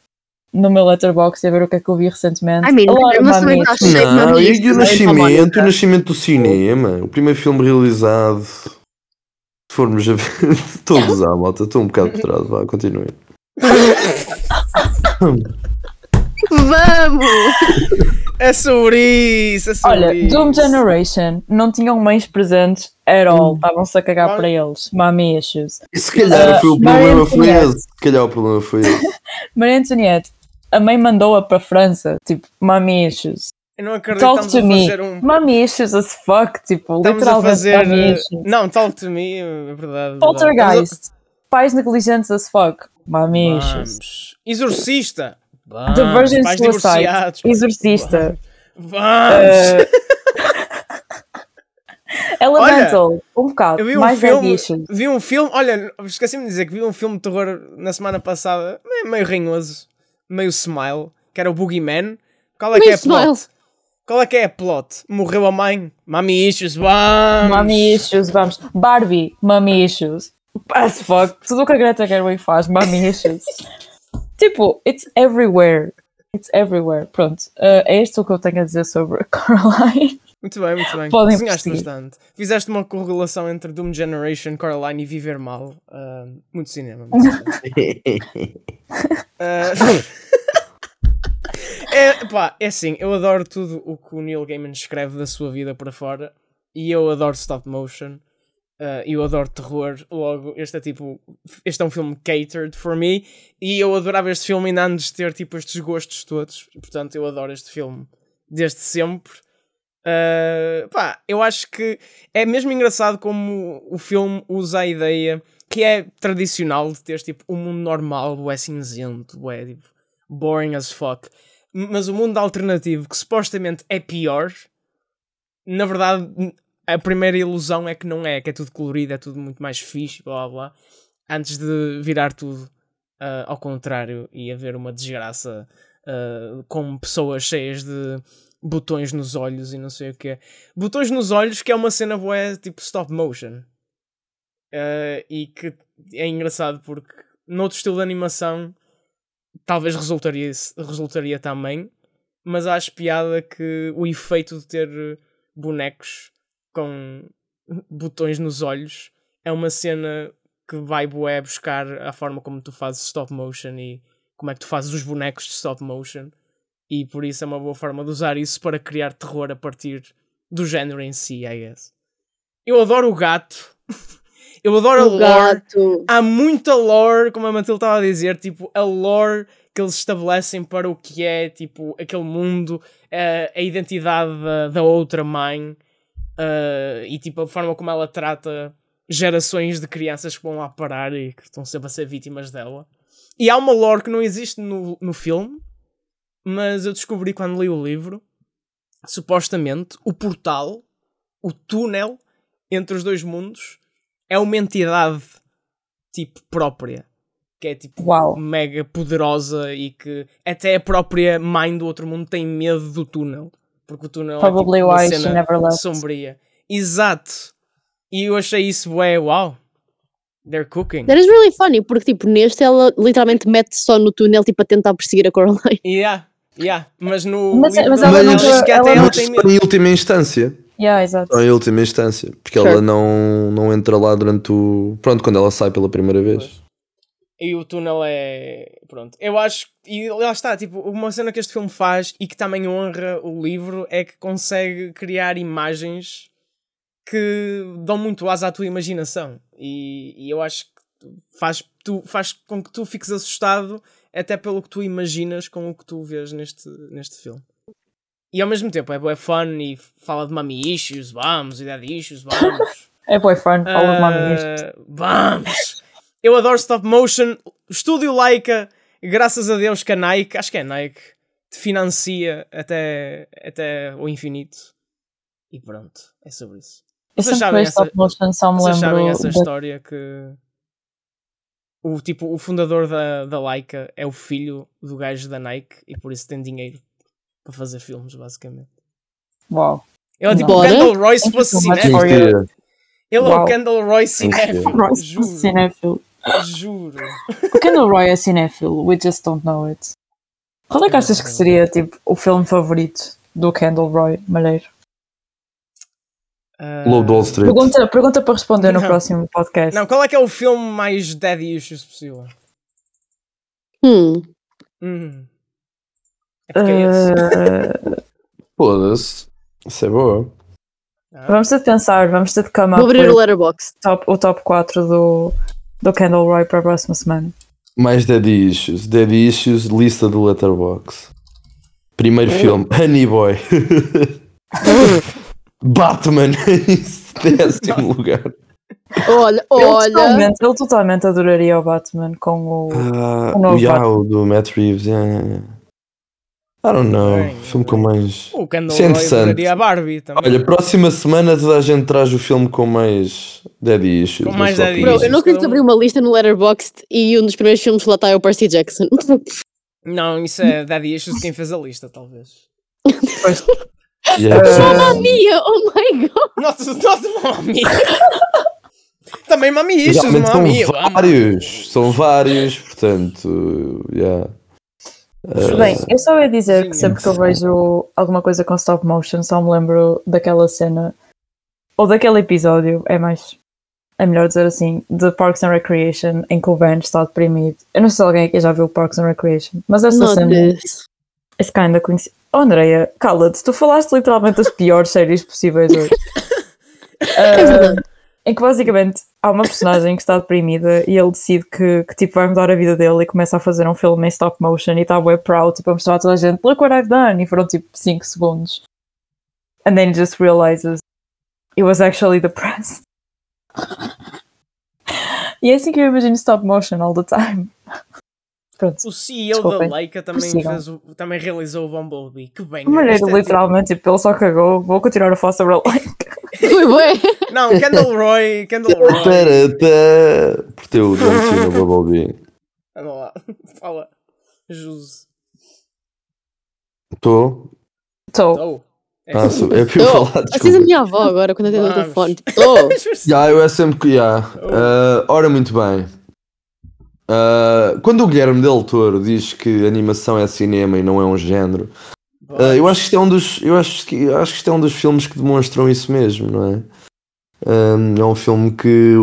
no meu letterbox e a ver o que é que eu vi recentemente. I mean, of mas também de Não, e o nascimento, o nascimento do cinema, o primeiro filme realizado. Se formos a ver, estou a malta, estou um bocado por trás, vá, continuem. Vamos! É sobre isso, é sobre Olha, isso. Doom Generation não tinham mães presentes at all, estavam-se a cagar Olha. para eles. Mommy issues. E se calhar Uh, foi o problema foi esse. Se calhar o problema foi esse. Maria Antoniette, a mãe mandou-a para a França, tipo, mommy issues. Eu não acredito Talk que to a me. fazer um. Mommy issues as fuck, tipo, Estamos a literalmente fazer. mommy eh, issues. Não, talk to me, é verdade. Poltergeist, pais negligentes as fuck, mommy issues. Vamos. Exorcista. Vamos. The Virgin Pais Suicide. Exorcista, Vamos. uh, Elemental, um bocado, Eu vi um mais filme, issues. vi um filme, olha, esqueci-me de dizer que vi um filme de terror na semana passada, meio, meio ranhoso, meio smile, que era o Boogeyman. Qual é que Meio é a plot? smile. Qual é que é a plot? Morreu a mãe? Mami issues, vamos! Mommy issues, vamos. Barbie, mommy issues. As fuck, tudo o que a Greta Gerwig faz, mommy issues. tipo, it's everywhere. It's everywhere. Pronto, uh, é isto o que eu tenho a dizer sobre Coraline. Muito bem, muito bem. Podem prosseguir. bastante. Fizeste uma correlação entre Doom Generation, Coraline e Viver Mal. Ah, muito cinema. Muito cinema. Ah, é, pá, é assim, eu adoro tudo o que o Neil Gaiman escreve da sua vida para fora e eu adoro stop motion ah, e eu adoro terror. Logo, este é tipo, este é um filme catered for me e eu adorava este filme ainda antes de ter tipo estes gostos todos. Portanto, eu adoro este filme desde sempre. Uh, pá, eu acho que é mesmo engraçado como o filme usa a ideia que é tradicional de ter tipo um mundo normal, é cinzento, é tipo boring as fuck, mas o mundo alternativo que supostamente é pior, na verdade a primeira ilusão é que não é, que é tudo colorido, é tudo muito mais fixe, blá blá, antes de virar tudo uh, ao contrário e haver uma desgraça uh, com pessoas cheias de botões nos olhos e não sei o que Botões nos olhos, que é uma cena boa, tipo stop motion. Uh, e que é engraçado porque noutro estilo de animação talvez resultaria, resultaria também, mas acho piada que o efeito de ter bonecos com botões nos olhos é uma cena que vai bué buscar a forma como tu fazes stop motion e como é que tu fazes os bonecos de stop motion e por isso é uma boa forma de usar isso para criar terror a partir do género em si, I guess. Eu adoro o gato. Eu adoro a O lore. gato. Há muita lore, como a Matilde estava a dizer, tipo, a lore que eles estabelecem para o que é tipo aquele mundo, eh, a identidade da, da outra mãe eh, e tipo a forma como ela trata gerações de crianças que vão lá parar e que estão sempre a ser vítimas dela. E há uma lore que não existe no, no filme, mas eu descobri quando li o livro. Supostamente, o portal, o túnel entre os dois mundos, é uma entidade tipo própria. Que é tipo Uau. mega poderosa e que até a própria mãe do outro mundo tem medo do túnel. Porque o túnel Probably é tipo, uma why she cena never left. sombria. Exato. E eu achei isso, ué, uau. They're cooking. That is really funny, porque tipo, neste ela literalmente mete só no túnel tipo a tentar perseguir a Coraline. Yeah, yeah. Mas no Mas- livro mas ela, ela diz que ela até ela Mas tem só medo. em última instância. Yeah, exato. Em última instância. Porque Sure. ela não, não entra lá durante o. Pronto, quando ela sai pela primeira vez. E o túnel é. Pronto. Eu acho. E lá está, tipo, uma cena que este filme faz e que também honra o livro é que consegue criar imagens que dão muito asa à tua imaginação. E, e eu acho que faz, tu, faz com que tu fiques assustado até pelo que tu imaginas com o que tu vês neste, neste filme. E ao mesmo tempo é, é fun e fala de mami issues, vamos, e daddy issues, vamos. É boyfriend, fala de mami. Ah, Vamos! Eu adoro stop motion. Estúdio Laika, graças a Deus que a Nike, acho que é Nike, te financia até, até o infinito. E pronto, é sobre isso. Eu Vocês sabem essa- stop motion, só me Vocês sabem essa da- história que o, tipo, o fundador da, da Laika é o filho do gajo da Nike e por isso tem dinheiro para fazer filmes, basicamente. Uau. Ele é tipo o? Kendall Roy se fosse cinéfilo. Ele é o. Kendall Roy cinéfilo. Royce Juro, cinéfilo. juro. O Kendall Roy é cinéfilo, we just don't know it. Qual é que achas que seria tipo, o filme favorito do Kendall Roy Malheiro? Ah, Lobo de Wall Street. Pergunta, pergunta para responder no Não. próximo podcast. Não, qual é que é o filme mais daddy issues possível? Hum. Hum. É é Uh. Foda-se. Isso é boa. Ah, vamos ter de pensar, vamos ter de come Vou abrir o letterbox. top, o top 4 do, do Kendall Roy para a próxima semana. Mais Daddy Issues. Daddy Issues, lista do Letterbox. Primeiro filme, Honey Boy. Batman em décimo lugar. Olha, Ele olha. totalmente, ele totalmente adoraria o Batman com o. Ah, O novo o Yao do Matt Reeves. Yeah, yeah, yeah. I don't know. Bem, filme com mais. O Isso é interessante. a Barbie também. Olha, próxima semana a gente traz o filme com mais Daddy Issues. Com mais opinião. Bro, eu não acredito que abri uma lista no Letterboxd e um dos primeiros filmes que lá está é o Percy Jackson. Não, isso é daddy issues quem fez a lista, talvez. Yeah, Mamma mia! Oh my god! Nossa, nossa, mami! Também mami issues, Realmente mami! são vários, são vários, portanto, yeah. Uh, Bem, eu só ia dizer que Sim, sempre que eu vejo alguma coisa com stop motion, só me lembro daquela cena ou daquele episódio, é mais é melhor dizer assim, de Parks and Recreation, em que o Ben está deprimido. Eu não sei se alguém aqui já viu Parks and Recreation, mas essa Not cena this. é kinda conhecida. Oh, Andrea, cala-te, tu falaste literalmente das piores séries possíveis hoje. É Ah, verdade. Em que basicamente há uma personagem que está deprimida e ele decide que, que tipo vai mudar a vida dele e começa a fazer um filme em stop motion e está web proud tipo, a mostrar a toda a gente look what I've done e foram tipo 5 segundos and then he just realizes he was actually depressed e é assim que eu imagino stop motion all the time pronto O CEO Desculpem. da Leica também, fez o, também realizou o Bumblebee. Que bem. Mulher, Isto é literalmente, tipo, ele só cagou. Vou continuar a falar sobre a like. Foi bué. tipo- Não, Kendall Roy. Kendall Roy. Tarata, por teu John Cena Bumblebee. Anda lá. Fala. Jus. Estou? Estou. É. Ah, sou, eu Tô. falar, Assim a minha avó agora quando atende o Vamos. telefone. Tô. Já, eu é sempre que. já. Ah, ora, muito bem. Ah, quando o Guilherme Del Toro diz que animação é cinema e não é um género, ah, eu acho que isto é um dos. Eu acho que, acho que isto é um dos filmes que demonstram isso mesmo, não é? Ah, é um filme que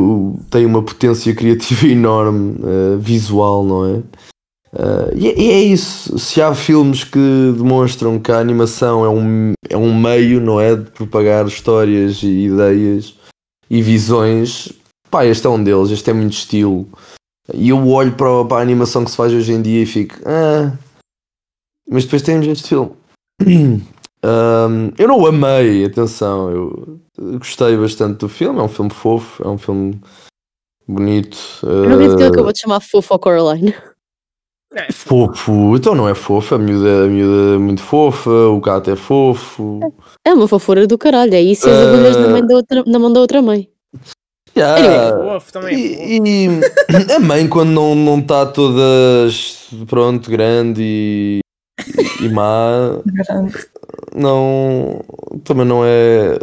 tem uma potência criativa enorme, ah, visual, não é? Ah, e, é- e é isso. Se há filmes que demonstram que a animação é um, é um meio, não é? De propagar histórias e ideias e visões, pá, este é um deles. Este é muito estilo. E eu olho para, para a animação que se faz hoje em dia e fico. Ah. Mas depois temos este filme. Um, eu não o amei, atenção, eu gostei bastante do filme, é um filme fofo, é um filme bonito. Eu não acredito que ele uh, acabou de chamar fofo ao Coraline. É, Fofo, então não é fofo, a miúda, a miúda é muito fofa, o gato é fofo. É uma fofura do caralho, é isso e as Ah. agulhas na, mãe da outra, na mão da outra mãe. Yeah. fofo, também é fofo. E, e a mãe quando não não está todas pronto, grande e, e má, Grande. não também não é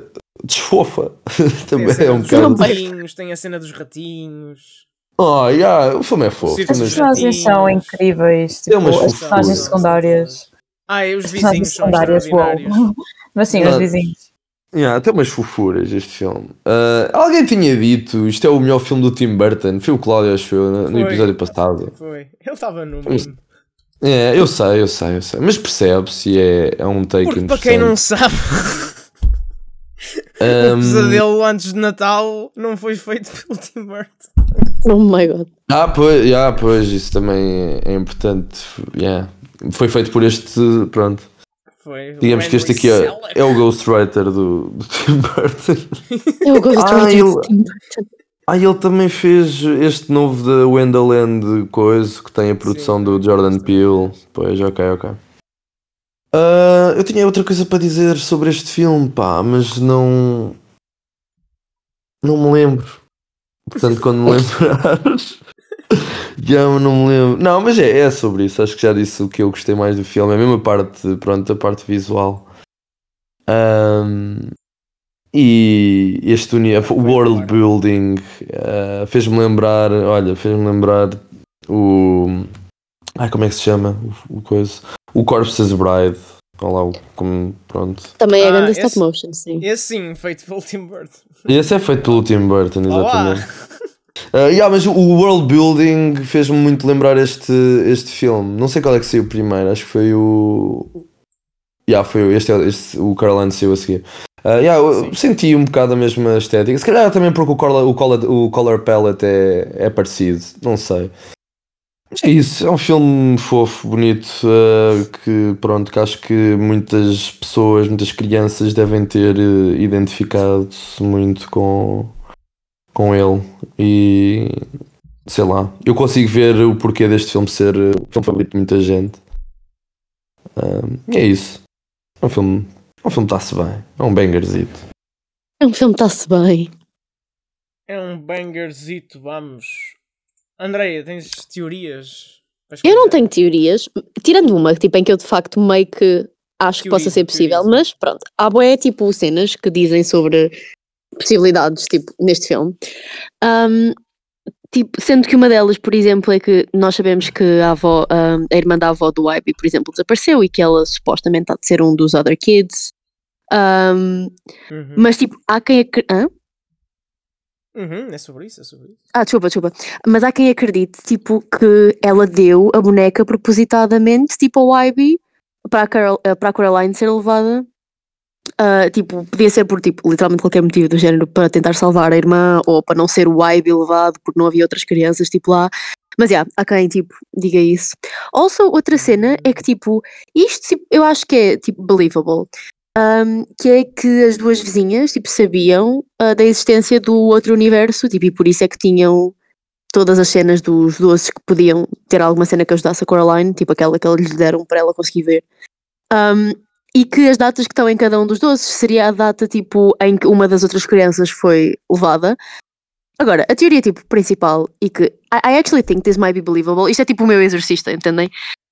desfofa. Tem também é um bocado. ratinhos, tem a cena dos ratinhos. Oh, yeah, o filme é fofo. As personagens são incríveis. Tem umas Tipo, as fofuras. personagens secundárias. Ah, e os vizinhos são extraordinários. Mas sim, Não. os vizinhos. Yeah, tem umas fofuras este filme. Ah, alguém tinha dito isto é o melhor filme do Tim Burton. Foi o Cláudio, acho eu, no, no episódio passado. Foi. Ele estava no mundo. É, eu sei, eu sei, eu sei. Mas percebe-se e é, é um take Porque para quem não sabe, o Ahm, pesadelo antes de Natal não foi feito pelo Tim Burton. Oh my god. Ah, pois, yeah, pois, isso também é, é importante. Yeah. Foi feito por este. Pronto. Foi. o Digamos que este aqui é, é o Ghostwriter do, do Tim Burton. Eu gosto Ah, de eu- Tim Burton. Ah, ele também fez este novo da Wonderland coisa que tem a produção Sim, do Jordan. Peele. Pois, ok, ok. Ah, eu tinha outra coisa para dizer sobre este filme, pá, mas não. Não me lembro. Portanto, quando me lembrares. Já não me lembro. Não, mas é, é sobre isso. Acho que já disse o que eu gostei mais do filme. É a mesma parte, pronto, a parte visual. Ahm, e este uni- o world building ah, fez-me lembrar. Olha, fez-me lembrar o. Ai, como é que se chama? O, o coisa? O Corpse's Bride. Olha lá, o- como, pronto. Também é Ah, grande esse- stop motion, sim. Esse sim, feito pelo Tim Burton. E esse é feito pelo Tim Burton, exatamente. Uh, yeah, mas o world building fez-me muito lembrar este, este filme. Não sei qual é que saiu primeiro, acho que foi o. Yeah, foi o- este, é- este, o Caroline saiu a seguir. Uh, yeah, eu senti um bocado a mesma estética. Se calhar também porque o color, o color, o color palette é, é parecido, não sei. Mas é isso, é um filme fofo, bonito, uh, que pronto, que acho que muitas pessoas, muitas crianças devem ter uh, identificado-se muito com, com ele e sei lá, eu consigo ver o porquê deste filme ser uh, o filme favorito de muita gente. E é isso. É um filme. É um filme que está-se bem. É um bangerzito. É um filme que está-se bem. É um bangerzito, vamos. Andreia, tens teorias? Eu não tenho teorias, tirando uma, tipo, em que eu de facto meio que acho que possa ser possível, teoriza. mas pronto, há boé tipo cenas que dizem sobre possibilidades, tipo, neste filme. Ahm, tipo, sendo que uma delas, por exemplo, é que nós sabemos que a avó, ahm, a irmã da avó do Ivy, por exemplo, desapareceu e que ela supostamente há de ser um dos other kids. Ahm, Uhum. mas tipo, há quem acre- hã? Uhum, é sobre isso, é sobre isso. Ah, desculpa, desculpa. Mas há quem acredite, tipo, que ela deu a boneca propositadamente, tipo, ao Ivy, para a, Carol, eh, para a Caroline ser levada. Ah, tipo, podia ser por, tipo, literalmente qualquer motivo do género para tentar salvar a irmã ou para não ser o Ivy levado porque não havia outras crianças, tipo, lá. Mas, já, há quem, tipo, diga isso. Also, outra cena é que, tipo, isto, tipo, eu acho que é, tipo, believable. Um, que é que as duas vizinhas tipo, sabiam ah, da existência do outro universo tipo, e por isso é que tinham todas as cenas dos doces que podiam ter alguma cena que ajudasse a Coraline, tipo aquela que eles lhe deram para ela conseguir ver. Um, e que as datas que estão em cada um dos doces seria a data tipo em que uma das outras crianças foi levada. Agora, a teoria tipo principal e que I, I actually think this might be believable, isto é tipo o meu exorcista, entendem?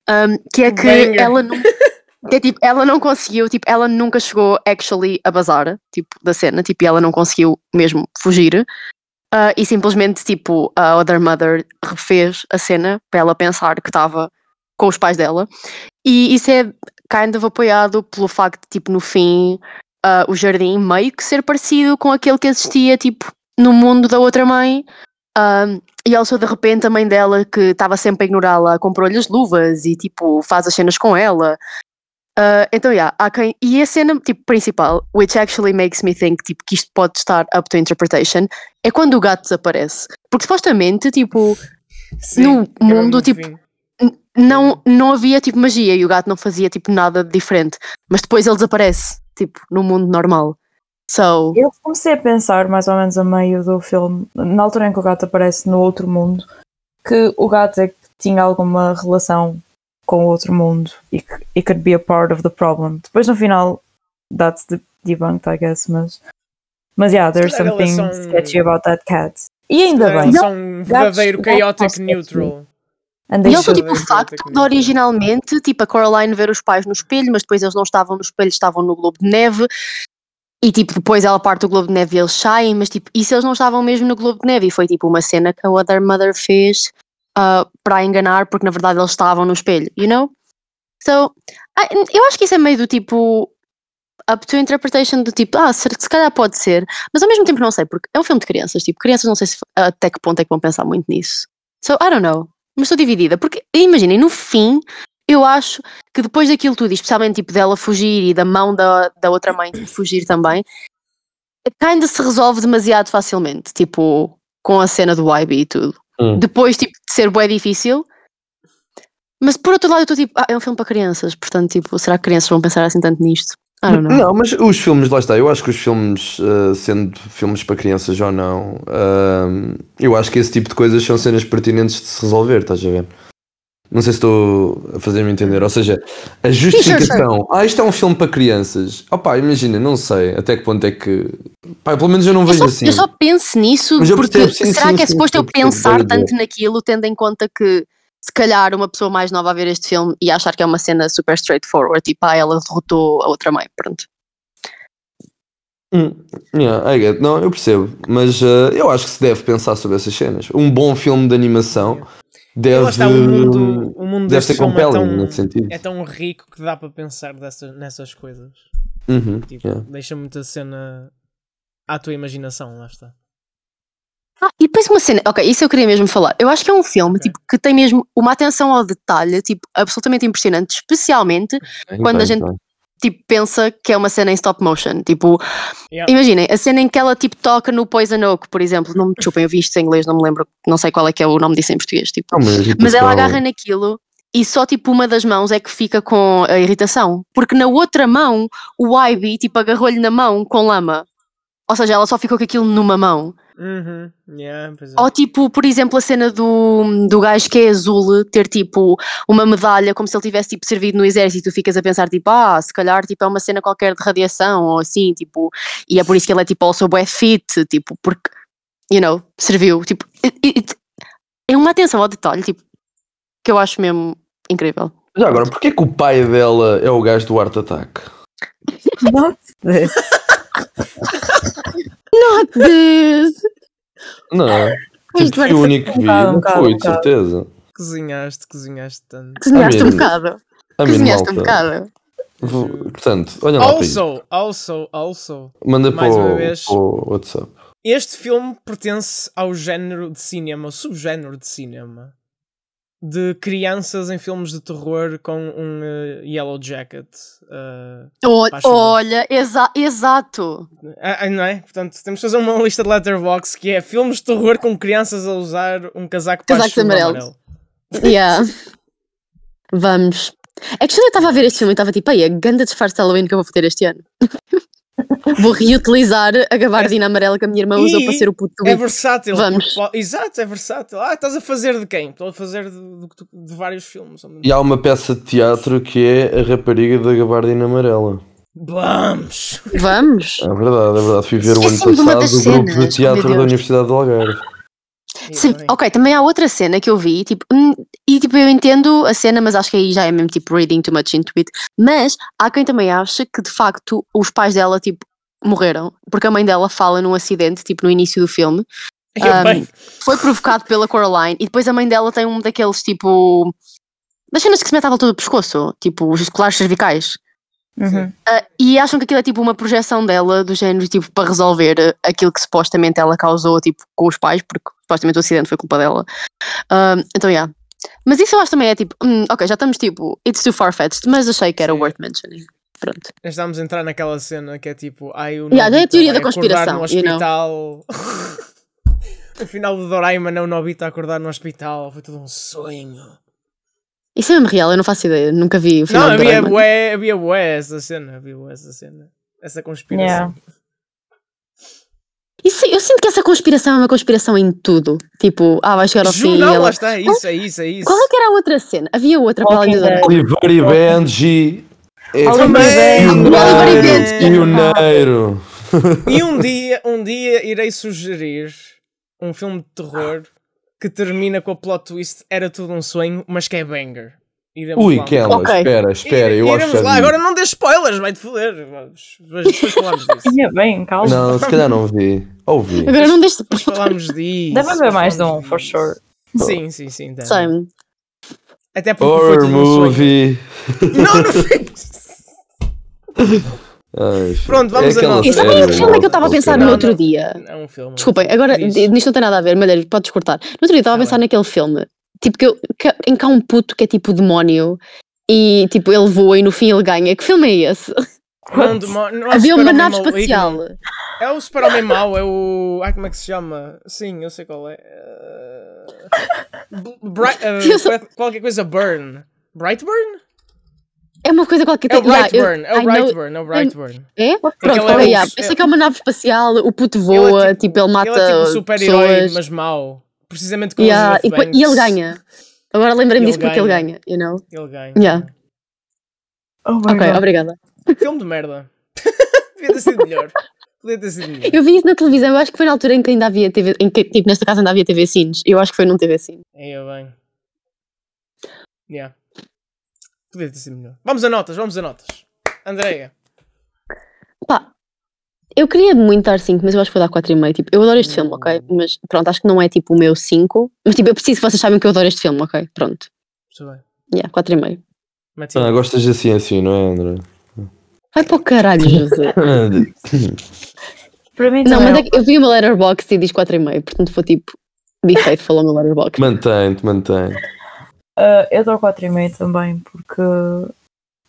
Um, que é que ela não é, tipo, ela não conseguiu, tipo, ela nunca chegou actually a bazar, tipo, da cena, tipo, ela não conseguiu mesmo fugir. Ah, e simplesmente, tipo, a Other Mother refez a cena para ela pensar que estava com os pais dela. E isso é kind of apoiado pelo facto de, tipo, no fim, ah, o jardim meio que ser parecido com aquele que existia, tipo, no mundo da outra mãe. Um, e also de repente a mãe dela que estava sempre a ignorá-la comprou-lhe as luvas e tipo faz as cenas com ela Uh, então, yeah, há quem... E a cena tipo, principal, which actually makes me think tipo, que isto pode estar up to interpretation, é quando o gato desaparece. Porque supostamente, tipo, Sim, No mundo, no tipo, fim. Não, não havia tipo magia e o gato não fazia tipo nada de diferente. Mas depois ele desaparece, tipo, no mundo normal. So, Eu comecei a pensar, mais ou menos a meio do filme, na altura em que o gato aparece no outro mundo, que o gato é que tinha alguma relação com o outro mundo e que it could be a part of the problem. Depois no final, that's the debunked, I guess, mas. Mas yeah, there's eles something são- sketchy about that cat. E ainda Eles bem. são um verdadeiro chaotic neutral. And E they eles são tipo o facto de originalmente, tipo, a Coraline ver os pais no espelho, mas depois eles não estavam no espelho, estavam no globo de neve. E tipo, depois ela parte do globo de neve e eles saem, mas tipo, isso eles não estavam mesmo no globo de neve. E foi tipo uma cena que a Other Mother fez ah, para enganar, porque na verdade eles estavam no espelho, you know? So, I- eu acho que isso é meio do tipo. Up to interpretation do tipo, ah, se, se calhar pode ser, mas ao mesmo tempo não sei, porque é um filme de crianças, tipo, crianças não sei se, até que ponto é que vão pensar muito nisso. So, I don't know. Mas estou dividida, porque imaginem, no fim, eu acho que depois daquilo tudo, especialmente tipo dela fugir e da mão da, da outra mãe tipo, fugir também, ainda se resolve demasiado facilmente, tipo, com a cena do YB e tudo. Hum. Depois, tipo, de ser bem difícil. Mas por outro lado, eu estou tipo, ah, é um filme para crianças, portanto, tipo, será que crianças vão pensar assim tanto nisto? Não, mas os filmes, lá está, eu acho que os filmes, uh, sendo filmes para crianças ou não, um, eu acho que esse tipo de coisas são cenas pertinentes de se resolver, estás a ver? Não sei se estou a fazer-me entender. Ou seja, a justificação, ah, isto é um filme para crianças. Opá, imagina, não sei até que ponto é que. Pá, pelo menos eu não Eu vejo só, assim. eu só penso nisso Mas eu porque percebo, sim, será sim, que é sim, suposto eu pensar tanto naquilo, tendo em conta que se calhar uma pessoa mais nova a ver este filme e achar que é uma cena super straightforward, tipo, ah, ela derrotou a outra mãe, pronto. Hum, yeah, I get. Não, eu percebo. Mas uh, eu acho que se deve pensar sobre essas cenas. Um bom filme de animação deve, está, o mundo, o mundo deve deste ser filme é compelling tão, nesse sentido. é tão rico que dá para pensar dessas, nessas coisas. Uhum, Tipo, yeah. deixa muita cena à tua imaginação, lá está. Ah, e depois uma cena, ok, isso eu queria mesmo falar. Eu acho que é um filme Ok. tipo, que tem mesmo uma atenção ao detalhe, tipo, absolutamente impressionante, especialmente quando a Tem, gente- tem. Tipo, pensa que é uma cena em stop motion. Tipo, Yeah. imaginem, a cena em que ela tipo toca no Poison Oak, por exemplo, não me desculpem, eu vi isto em inglês, não me lembro, não sei qual é que é o nome disso em português, tipo, Não, mas, Mas ela agarra naquilo e só tipo uma das mãos é que fica com a irritação. Porque na outra mão, o Ivy tipo agarrou-lhe na mão com lama. Ou seja, ela só ficou com aquilo numa mão. Uhum, yeah, pois é. Ou tipo, por exemplo, a cena do, do gajo que é azul ter tipo uma medalha como se ele tivesse tipo servido no exército. Tu ficas a pensar tipo, ah, se calhar tipo é uma cena qualquer de radiação ou assim, tipo, e é por isso que ele é tipo also bué fit, tipo, porque, you know, serviu. Tipo, it- it- é uma atenção ao detalhe, tipo, que eu acho mesmo incrível. Já agora, porquê que o pai dela é o gajo do Art Attack? This. Not this! Não, Isto tipo, foi o único que vi, bocado, um não bocado, foi, um de certeza. Cozinhaste, cozinhaste tanto. Cozinhaste um bocado. A mim, Cozinhaste um malta. bocado. Vou- Portanto, olha lá para isto. Also, also, also. Manda para mais uma o, vez. para o WhatsApp. Este filme pertence ao género de cinema, ao subgénero de cinema, de crianças em filmes de terror com um eh, yellow jacket. eh, Olha, olha exa exato. ah, ah, não é? Portanto, temos de fazer uma lista de letterbox que é filmes de terror com crianças a usar um casaco chuva amarelos. amarelo. Yeah. Vamos. É que eu estava a ver este filme e estava tipo, aí, a ganda disfarce de Halloween que eu vou ter este ano. vou reutilizar a gabardina amarela que a minha irmã usou E para ser o puto É versátil. Vamos. porque Exato, é versátil. Ah, estás a fazer de quem? Estou a fazer de, de- de vários filmes. E há uma peça de teatro que é a rapariga da gabardina amarela. Vamos! Vamos. É verdade, é verdade. Fui ver o ano passado o grupo cenas, de teatro da. Universidade do Algarve. Sim, ok, também há outra cena que eu vi, tipo, hum, e tipo, eu entendo a cena, mas acho que aí já é mesmo tipo reading too much into it. Mas há quem também acha que de facto os pais dela, tipo, morreram, porque a mãe dela fala num acidente, tipo, no início do filme, Um, foi provocado pela Coraline, e depois a mãe dela tem um daqueles tipo. das cenas que se mete à volta do pescoço, tipo, os colares cervicais. Uhum. Ah, e acham que aquilo é tipo uma projeção dela, do género, tipo, para resolver ah, aquilo que supostamente ela causou, tipo, com os pais, porque supostamente o acidente foi culpa dela. Ah, então, yeah. Mas isso eu acho também é tipo, hum, ok, já estamos tipo, it's too far-fetched, mas achei que era Sim. worth mentioning. Pronto. Já estamos a entrar naquela cena que é tipo, ai, o Yeah, é a teoria da conspiração, no you know. hospital. O final do Doraemon é o Nobita acordar no hospital. Foi tudo um sonho. Isso é mesmo real, eu não faço ideia. Nunca vi o final Não, havia bué, havia bué essa cena. Havia bué essa cena. Essa conspiração. Yeah. Isso- eu sinto que essa conspiração é uma conspiração em tudo. Tipo, ah, vai chegar ao Ju, fim. não, ela- lá está. É isso, é isso, é isso. Qual é que era a outra cena? Havia outra para além do. Oliver e Benji. É Oliver Também. Oliver e Benji. Pioneiro. E um dia, um dia irei sugerir um filme de terror que termina com a plot twist Era tudo um sonho, mas que é banger. Iremos Ui, lá. Kela, Ok. espera, espera, eu acho que lá. Agora não dê spoilers, vai-te foder. Vamos- Depois, falamos disso. Ia bem, calma. Não, se calhar não vi. Ouvi. Agora não deixe Depois falamos disso. Deve haver mais de um, for sure. Sim, sim, sim. deve. Same. Até porque foi Horror tudo um sonho. movie. Não, não foi. Ai. Pronto, vamos a aquela nós. E série, que filme é que eu estava a não, pensar caralho. no outro dia? É um filme. Desculpem, agora Diz. nisto não tem nada a ver, Malheiro, podes cortar. No outro dia estava a Tá pensar bem. naquele filme, tipo, que, eu, que, em que há um puto que é tipo demónio e tipo ele voa e no fim ele ganha. Que filme é esse? Não, não é Havia uma nave maligno. espacial. É o super-homem mau, é o. Ai, como é que se chama? Sim, eu sei qual é. Uh... Bright, uh, Qualquer coisa Burn. Brightburn? É uma coisa qualquer É o tem- yeah, eu- Brightburn, é o Brightburn, é o Brightburn. É? Pronto, Aquele é o- yeah. Eu sei que é uma nave espacial, o puto voa, Ele é tipo, ele mata Ele é tipo um super-herói, pessoas. mas mau. Precisamente com Yeah, Elizabeth e, e ele ganha. Agora lembrei-me disso porque ele ganha. ganha, you know? Ele ganha. Yeah. Oh Ok, God. obrigada. Filme de merda. Podia ter sido melhor. Podia ter sido melhor. Eu vi isso na televisão, eu acho que foi na altura em que ainda havia TV, em que, tipo, nesta casa ainda havia TV Cines. Eu acho que foi num TV Cine. Aí eu bem. Yeah. Podia ter sido melhor. Vamos a notas, vamos a notas. Andreia. Pá, eu queria muito dar 5, mas eu acho que vou dar 4,5. Tipo, eu adoro este filme, ok? Mas pronto, acho que não é tipo o meu 5. Mas tipo, eu preciso que vocês saibam que eu adoro este filme, ok? Pronto. Muito bem. Yeah, 4,5. Matilde. Ah, gostas assim assim, não é, André? Vai para o caralho, José. Para mim não, mas é que eu vi uma letterbox e diz 4,5. Portanto, foi tipo, Be Faithful ao meu letterbox. Mantém-te, mantém. Ah, eu dou 4,5 também, porque.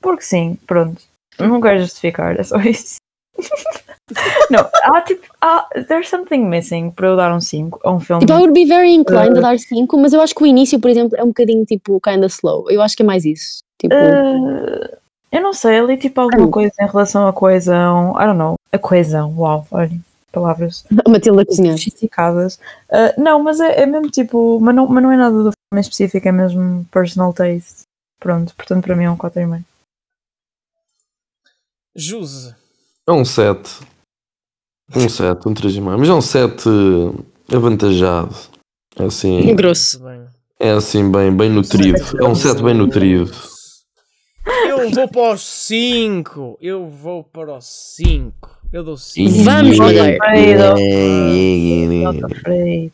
Porque sim, pronto. Não quero justificar, é só isso. não, há tipo. Há, there's something missing para eu dar um 5 a um filme. Tipo, I would be very inclined a dar 5, mas eu acho que o início, por exemplo, é um bocadinho tipo, kinda slow. Eu acho que é mais isso. Tipo, Ah, eu não sei, ali tipo alguma coisa em relação à coesão. I don't know. A coesão, uau, olhem, palavras a Matilda cozinhar. sofisticadas. Ah, não, mas é, é mesmo tipo. Mas não, mas não é nada do em específico, é mesmo personal taste. Pronto, portanto para mim é um 4,5. Juse. É um 7. Um 7, um 3,5. Mas é um 7 avantajado. É assim, Grosso. É assim bem, bem nutrido. É um 7 bem nutrido. Eu vou para os 5. Eu vou para os 5. Eu dou 5. Vamos, Freire.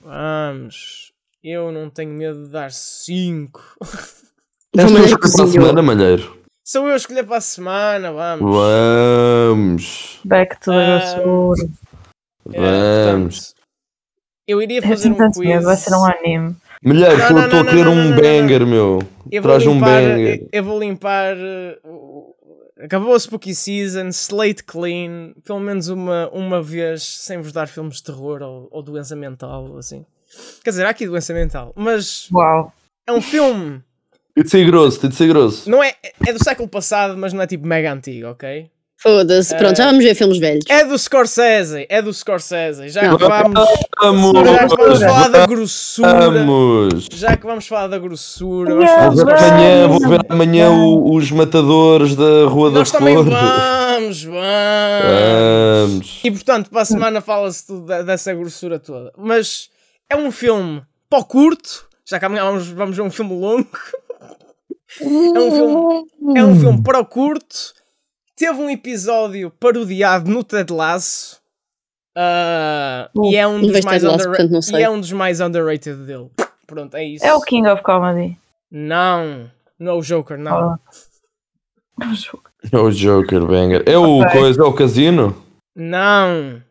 Vamos. Eu não tenho medo de dar 5. És tu a Malheiro escolher para a semana, Malheiro? Sou eu a escolher para a semana, vamos. Vamos. Back to the Ah, grossura. É, Vamos. portanto, eu iria fazer um tanto medo, quiz. vai ser um anime. Mulher, estou a não, querer não, um não, não, banger, meu. Eu vou Traz um limpar, banger. eu- eu vou limpar. uh, Acabou a Spooky Season, Slate Clean, pelo menos uma, uma vez, sem vos dar filmes de terror ou, ou doença mental, ou assim. Quer dizer, há aqui doença mental, mas Uau. é um filme, Tem de ser grosso, tem de ser grosso. não é, é do século passado, mas não é tipo mega antigo, ok? Foda-se. Pronto, já vamos ver filmes velhos. É do Scorsese, é do Scorsese, já que vamos, Vamos, já que vamos falar da grossura, vamos. já que vamos falar da grossura, vamos falar ver Vamos. amanhã, vou ver amanhã o- os matadores da Rua da Nós também Flor. vamos, vamos. Vamos. E portanto, para a semana fala-se dessa grossura toda. Mas é um filme para o curto, já que amanhã vamos, vamos ver um filme longo. É um filme, é um filme para o curto. Teve um episódio parodiado no Ted Lasso. Ah, e é um dos mais Lasso, portanto e é um dos mais underrated dele. Pronto, é isso. É o King of Comedy. Não, não é o Joker, não. Ah. É o Joker, banger. É o Ok. coisa, é o casino? Não.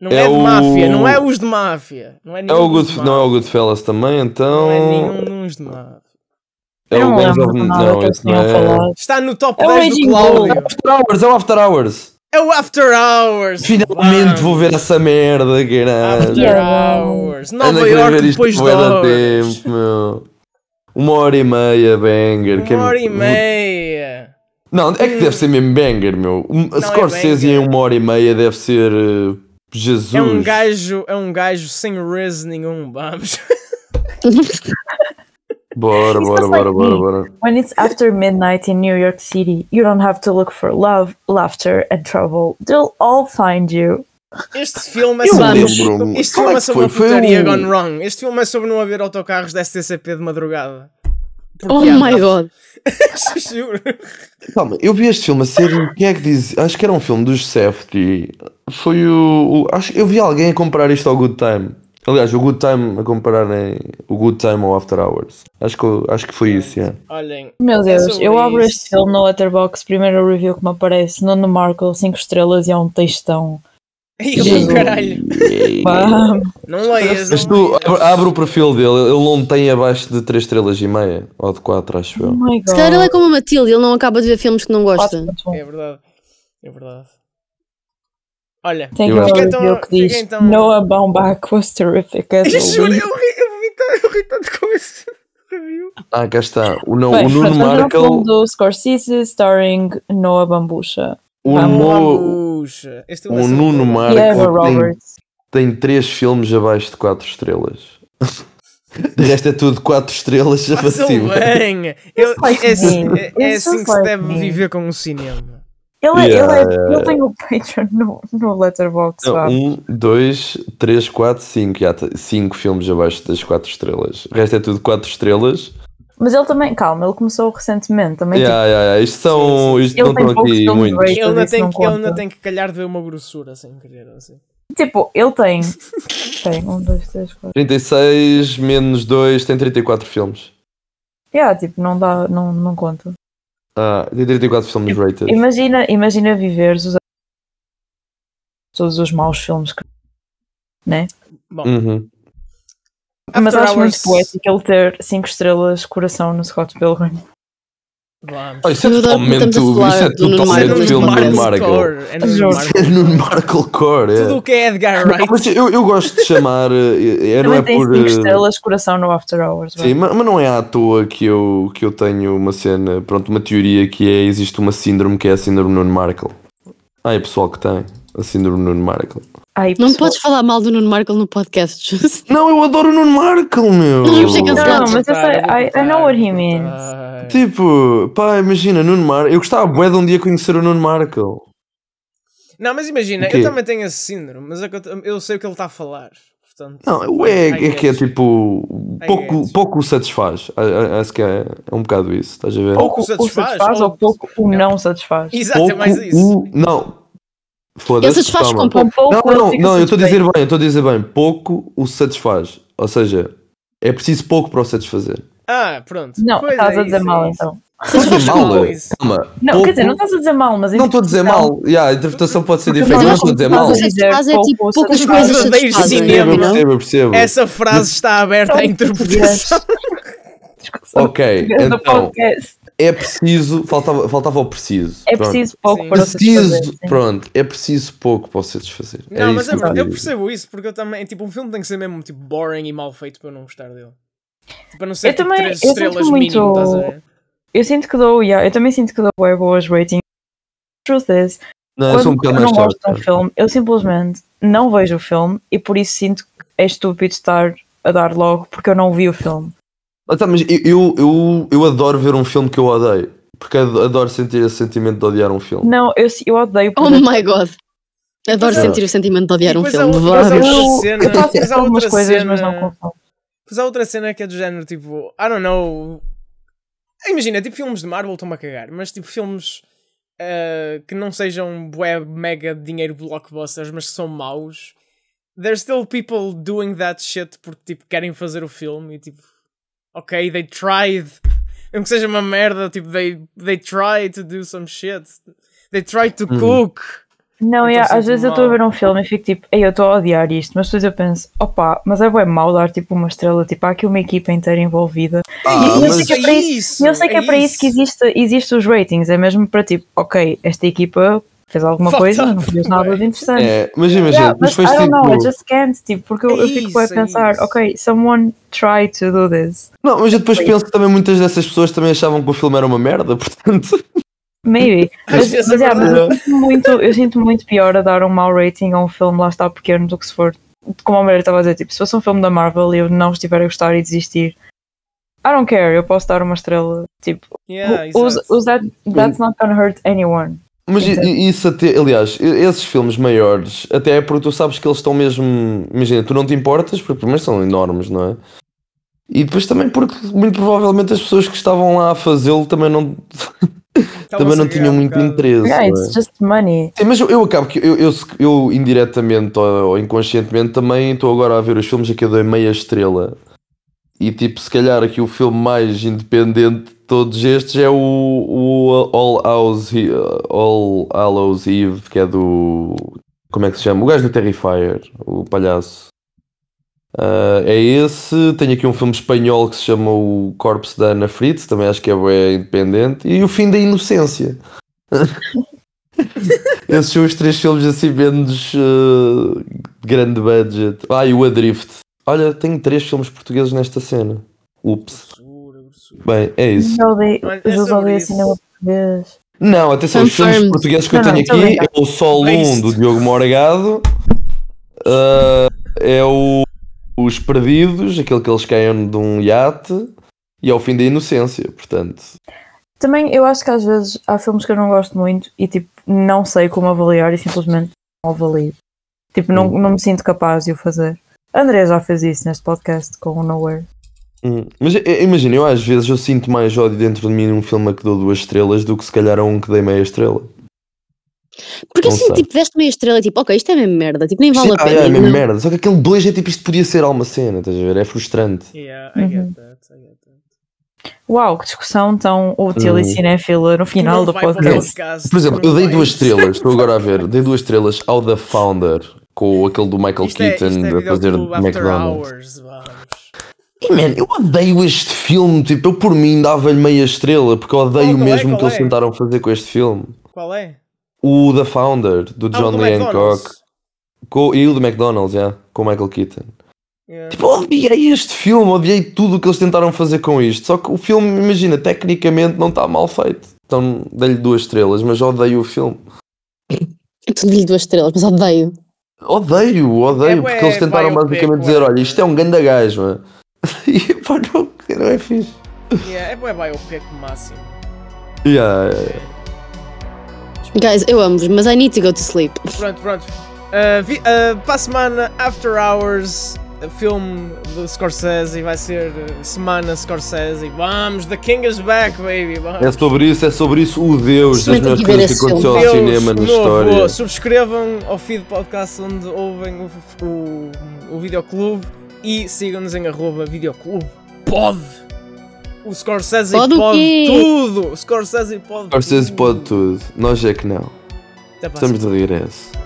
Não É é, de o- máfia, não é os de máfia. Não é, É o Good, de não é o. Goodfellas também, então. Não é nenhum dos de máfia. É o não Gangs of... Não, esse não é. Está no top É o 10 do Raging Bull. Cláudio. After Hours, é o After Hours. É o After Hours! Finalmente Vamos. vou ver essa merda, After caralho. Yeah. Hours! Nova York depois de horas! tempo, meu. Uma hora e meia, banger. Uma hora e meia! Não, é que deve ser mesmo banger, meu. A é Scorsese banger. em uma hora e meia deve ser. eh, Jesus. É um gajo, é um gajo sem res nenhum, vamos. Bora, bora, bora, like bora, bora. When it's after midnight in New York City, you don't have to look for love, laughter, and trouble. They'll all find you. Este filme é Eu sobre, lembro-me. este filme é é sobre foi? uma Foi putaria o- gone wrong. Este filme é sobre não haver autocarros da STCP de madrugada. Porque Oh my god. Juro. Calma, eu vi este filme a ser. Quem é que diz? Acho que era um filme dos Safety. Foi o. o- acho, eu vi alguém a comparar isto ao Good Time. Aliás, o Good Time a compararem o Good Time ao After Hours. Acho que, acho que foi isso, yeah. Olhem, Meu É Deus, eu abro este filme no Letterboxd, primeiro review que me aparece, Nuno Markle, 5 estrelas e é um textão. Caralho. Não leias, Mas tu abre, abre o perfil dele, ele não tem abaixo de 3 estrelas e meia, ou de 4, acho oh eu. god. Se calhar ele é como a Matilde, ele não acaba de ver filmes que não gosta. 4.1. É verdade. É verdade. Olha, Tem Eu aqui acho- um Fica então- review que diz fica então- Noah Baumbach was terrific as juro, eu ri, eu eu ri tanto com esse review. Ah, cá está. O, não, Bem, o Nuno é Markle. filme do Scorsese starring Noah Bambucha O, Puxa, este o é sobre Nuno. Markle tem, tem 3 filmes abaixo de 4 estrelas. De resto é tudo 4 estrelas já para cima. bem. Eu- é assim, é- é It's assim que se deve viver com o cinema. Ele, é- Yeah, ele, é, ele tem o Patreon no, no Letterboxd. vá. 1, 2, 3, 4, 5. 5 filmes abaixo das 4 estrelas. O resto é tudo 4 estrelas. Mas ele também, calma, ele começou recentemente. Também Yeah, yeah, yeah. Isto são. Isto Ele não tem estão poucos aqui filmes muitos. Ele ainda, tem, não que- ele ainda tem que calhar de ver uma grossura sem querer. Assim. tipo, tipo, ele tem. tem, um, dois, três, quatro. 36 menos 2 tem 34 filmes. Yeah, tipo, não dá, não, não conta. Ah, tem 34 filmes rated. Imagina, imagina viveres os, todos os maus filmes que. Né? Bom, Uhum. Mas After acho Hours- muito poético ele ter 5 estrelas coração no Scott Pilgrim. Vamos. Oh, isso é totalmente, isso é do totalmente filme podcast. Markle. Core, é Nuno. Markle. É Nuno Markle Core, é. Tudo o que é Edgar Wright. mas eu, eu gosto de chamar, é, não é por. 5 eh, estrelas coração no After Hours. Sim, mas, mas não é à toa que eu, que eu tenho uma cena, pronto, uma teoria que é, existe uma síndrome que é a síndrome Nuno Markle. Ah, é pessoal que tem a síndrome Nuno Markle. Ai, Não podes falar mal do Nuno Markle no podcast, Just. Não, eu adoro o Nuno Markle, meu! Não, ele Não, mas eu sei, I, I know what he means. Tipo, pá, imagina, Nuno Markle. Eu gostava bué de um dia conhecer o Nuno Markle. Não, mas imagina, eu também tenho esse síndrome, mas é eu, sei o que ele está a falar. Portanto, Não, o é, é que é tipo. Pouco, pouco o satisfaz. Acho que é, é um bocado isso, estás a ver? Pouco o satisfaz ou- ou pouco o não satisfaz. Exato, é mais isso. o. Não. Ele Foda-se. satisfaz calma. com pouco. Não, não, não, eu estou a dizer bem, eu estou a dizer bem. Pouco o satisfaz. Ou seja, é preciso pouco para o satisfazer. Ah, pronto. Não, Pois estás é a dizer isso, mal é então. Não estou a dizer mal. isso. Calma. Não, pouco- quer dizer, não estás a dizer mal, mas. Não estou a dizer mal. Yeah, a interpretação pode ser diferente, Mas não estou a dizer mal. quando você faz é tipo poucas satisfaz. coisas satisfazem, cinema. Percebo, não? percebo, percebo. Essa frase está aberta à interpretação. Ok, então podcast. É preciso. Faltava, faltava o preciso. É Pronto. preciso pouco Sim. para o satisfazer. Preciso, sim. pronto, é preciso pouco para o satisfazer. Não, Era mas isso é verdade, eu percebo isso, porque eu também, tipo, um filme tem que ser mesmo tipo boring e mal feito para eu não gostar dele. Tipo, Para não ser Eu tipo, também- três eu estrelas muito- mínimo, estás a ver? Eu sinto que dou, yeah, eu também sinto que dou bué boas ratings. Truth is, Não, eu sou um quando eu não gosto de um filme, eu simplesmente não vejo o filme e por isso sinto que é estúpido estar a dar logo porque eu não vi o filme. Ah, tá, mas eu, eu, eu, adoro ver um filme que eu odeio. Porque ad- adoro sentir esse sentimento de odiar um filme. Não, eu, eu odeio Oh my god. Adoro depois há- sentir o sentimento de odiar um depois há filme. depois há Vamos. outra eu, cena- eu faço depois há algumas outra coisas, cena- mas não confundo. Pois há outra cena que é do género, tipo, I don't know. Imagina, tipo, filmes de Marvel estão-me a cagar, mas tipo, filmes eh, que não sejam bué mega dinheiro blockbusters, mas que são maus. There's still people doing that shit porque tipo, querem fazer o filme e tipo, ok, they tried. Mesmo que seja uma merda, tipo, they, they try to do some shit. They try to Hum. cook. Não, yeah, às vezes eu estou a mal. ver um filme e fico tipo, ei, eu estou a odiar isto, mas depois eu penso, opa, mas é bem mau dar tipo uma estrela, tipo, há aqui uma equipa inteira envolvida. Ah, E eu mas sei que é para isso, e eu sei que é, para isso que existe, existe os ratings, é mesmo para tipo, ok, esta equipa fez alguma coisa, não fez nada de interessante. É, mas imagina, Yeah, mas foi I don't know, I tipo. just can't, tipo, porque eu, É eu fico bem a é pensar, isso. ok, someone try to do this. Não, mas eu depois penso que também muitas dessas pessoas também achavam que o filme era uma merda, portanto. Maybe. Mas, mas, é mas eu, sinto muito, eu sinto muito pior a dar um mau rating a um filme lá está pequeno do que se for, como a Maria estava a dizer, tipo, se fosse um filme da Marvel e eu não estiver a gostar e desistir, I don't care, eu posso dar uma estrela, tipo, Yeah, exato. who's that, that's not gonna hurt anyone. Mas i- isso até, aliás, esses filmes maiores, até é porque tu sabes que eles estão mesmo. Imagina, tu não te importas, porque primeiro são enormes, não é? E depois também porque muito provavelmente as pessoas que estavam lá a fazê-lo também não, também não a tinham um muito bocado. interesse. Yeah, não é? it's just money. Sim, mas eu, eu acabo que eu, eu, eu indiretamente ou, ou inconscientemente também estou agora a ver os filmes aqui eu dei meia estrela. E tipo, se calhar aqui o filme mais independente de todos estes é o, o All, House, All Hallows Eve, que é do. Como é que se chama? O gajo do Terrifier, o palhaço. Ah, é esse. Tenho aqui um filme espanhol que se chama O Corpse da Ana Fritz, também acho que é bem independente. E O Fim da Inocência. Esses são os três filmes assim menos uh, grande budget. Ah, e o Adrift. Olha, tenho três filmes portugueses nesta cena. Ups. Bem, é isso. Eu odeio, Mas eu é isso. cinema português. Não, atenção, os filmes portugueses que eu Não, não, tenho a aqui é o Sol 1 Based. do Diogo Morgado. uh, é o Os Perdidos, aquele que eles caem de um iate. E é o Fim da Inocência, portanto. Também eu acho que às vezes há filmes que eu não gosto muito e tipo não sei como avaliar e simplesmente não avalio. Tipo, não, não me sinto capaz de o fazer. André já fez isso neste podcast com o Nowhere. Hum, Mas é- é- imagina, eu às vezes eu sinto mais ódio dentro de mim num filme a que dou duas estrelas do que se calhar a um que dei meia estrela. Porque Não assim, sei. tipo, deste meia estrela, tipo, ok, isto é mesmo merda, tipo, nem vale Sim, a ah, pena. é, mesmo não. merda. Só que aquele 2 é tipo isto podia ser alguma cena, estás a ver? É frustrante. Yeah, I get Uhum. that, I get that. Uau, que discussão tão útil e Hum. cinéfila no final do podcast. Por exemplo, eu dei duas estrelas, estou agora a ver, dei duas estrelas ao The Founder, com aquele do Michael Isto é, Keaton isto é a fazer McDonald's. Hours. E man, eu odeio este filme, tipo, eu por mim dava-lhe meia estrela, porque eu odeio Qual- qual é, mesmo o que eles é? tentaram fazer com este filme. Qual é? O The Founder, do Ah, John o do Lee. Hancock, com, e o do McDonald's, yeah, com o Michael Keaton. Yeah. Tipo, eu odiei este filme, odiei tudo o que eles tentaram fazer com isto. Só que o filme, imagina, tecnicamente não está mal feito. Então dei-lhe duas estrelas, mas odeio o filme. Eu te dei duas estrelas, mas odeio. Odeio, odeio, É porque eles tentaram basicamente dizer: olha, isto é um ganda gajo, mano. E pá, não, não é fixe. Yeah, é bué biopic máximo. Yeah, yeah. Guys, eu amo-vos, mas I need to go to sleep. Pronto, pronto. Uh, vi, uh, para a semana, After Hours, uh, filme do Scorsese, vai ser uh, semana Scorsese. Vamos, The King is back, baby. Vamos. É sobre isso, é sobre isso o Deus das melhores coisas que aconteceu ao cinema na história. Subscrevam ao feed podcast onde ouvem o, o, o videoclube e sigam-nos em arroba videoclube. Pode! O Scorsese Pode pode, tudo! O Scorsese pode Scorsese tudo. pode tudo, nós é que não. Estamos de regresso.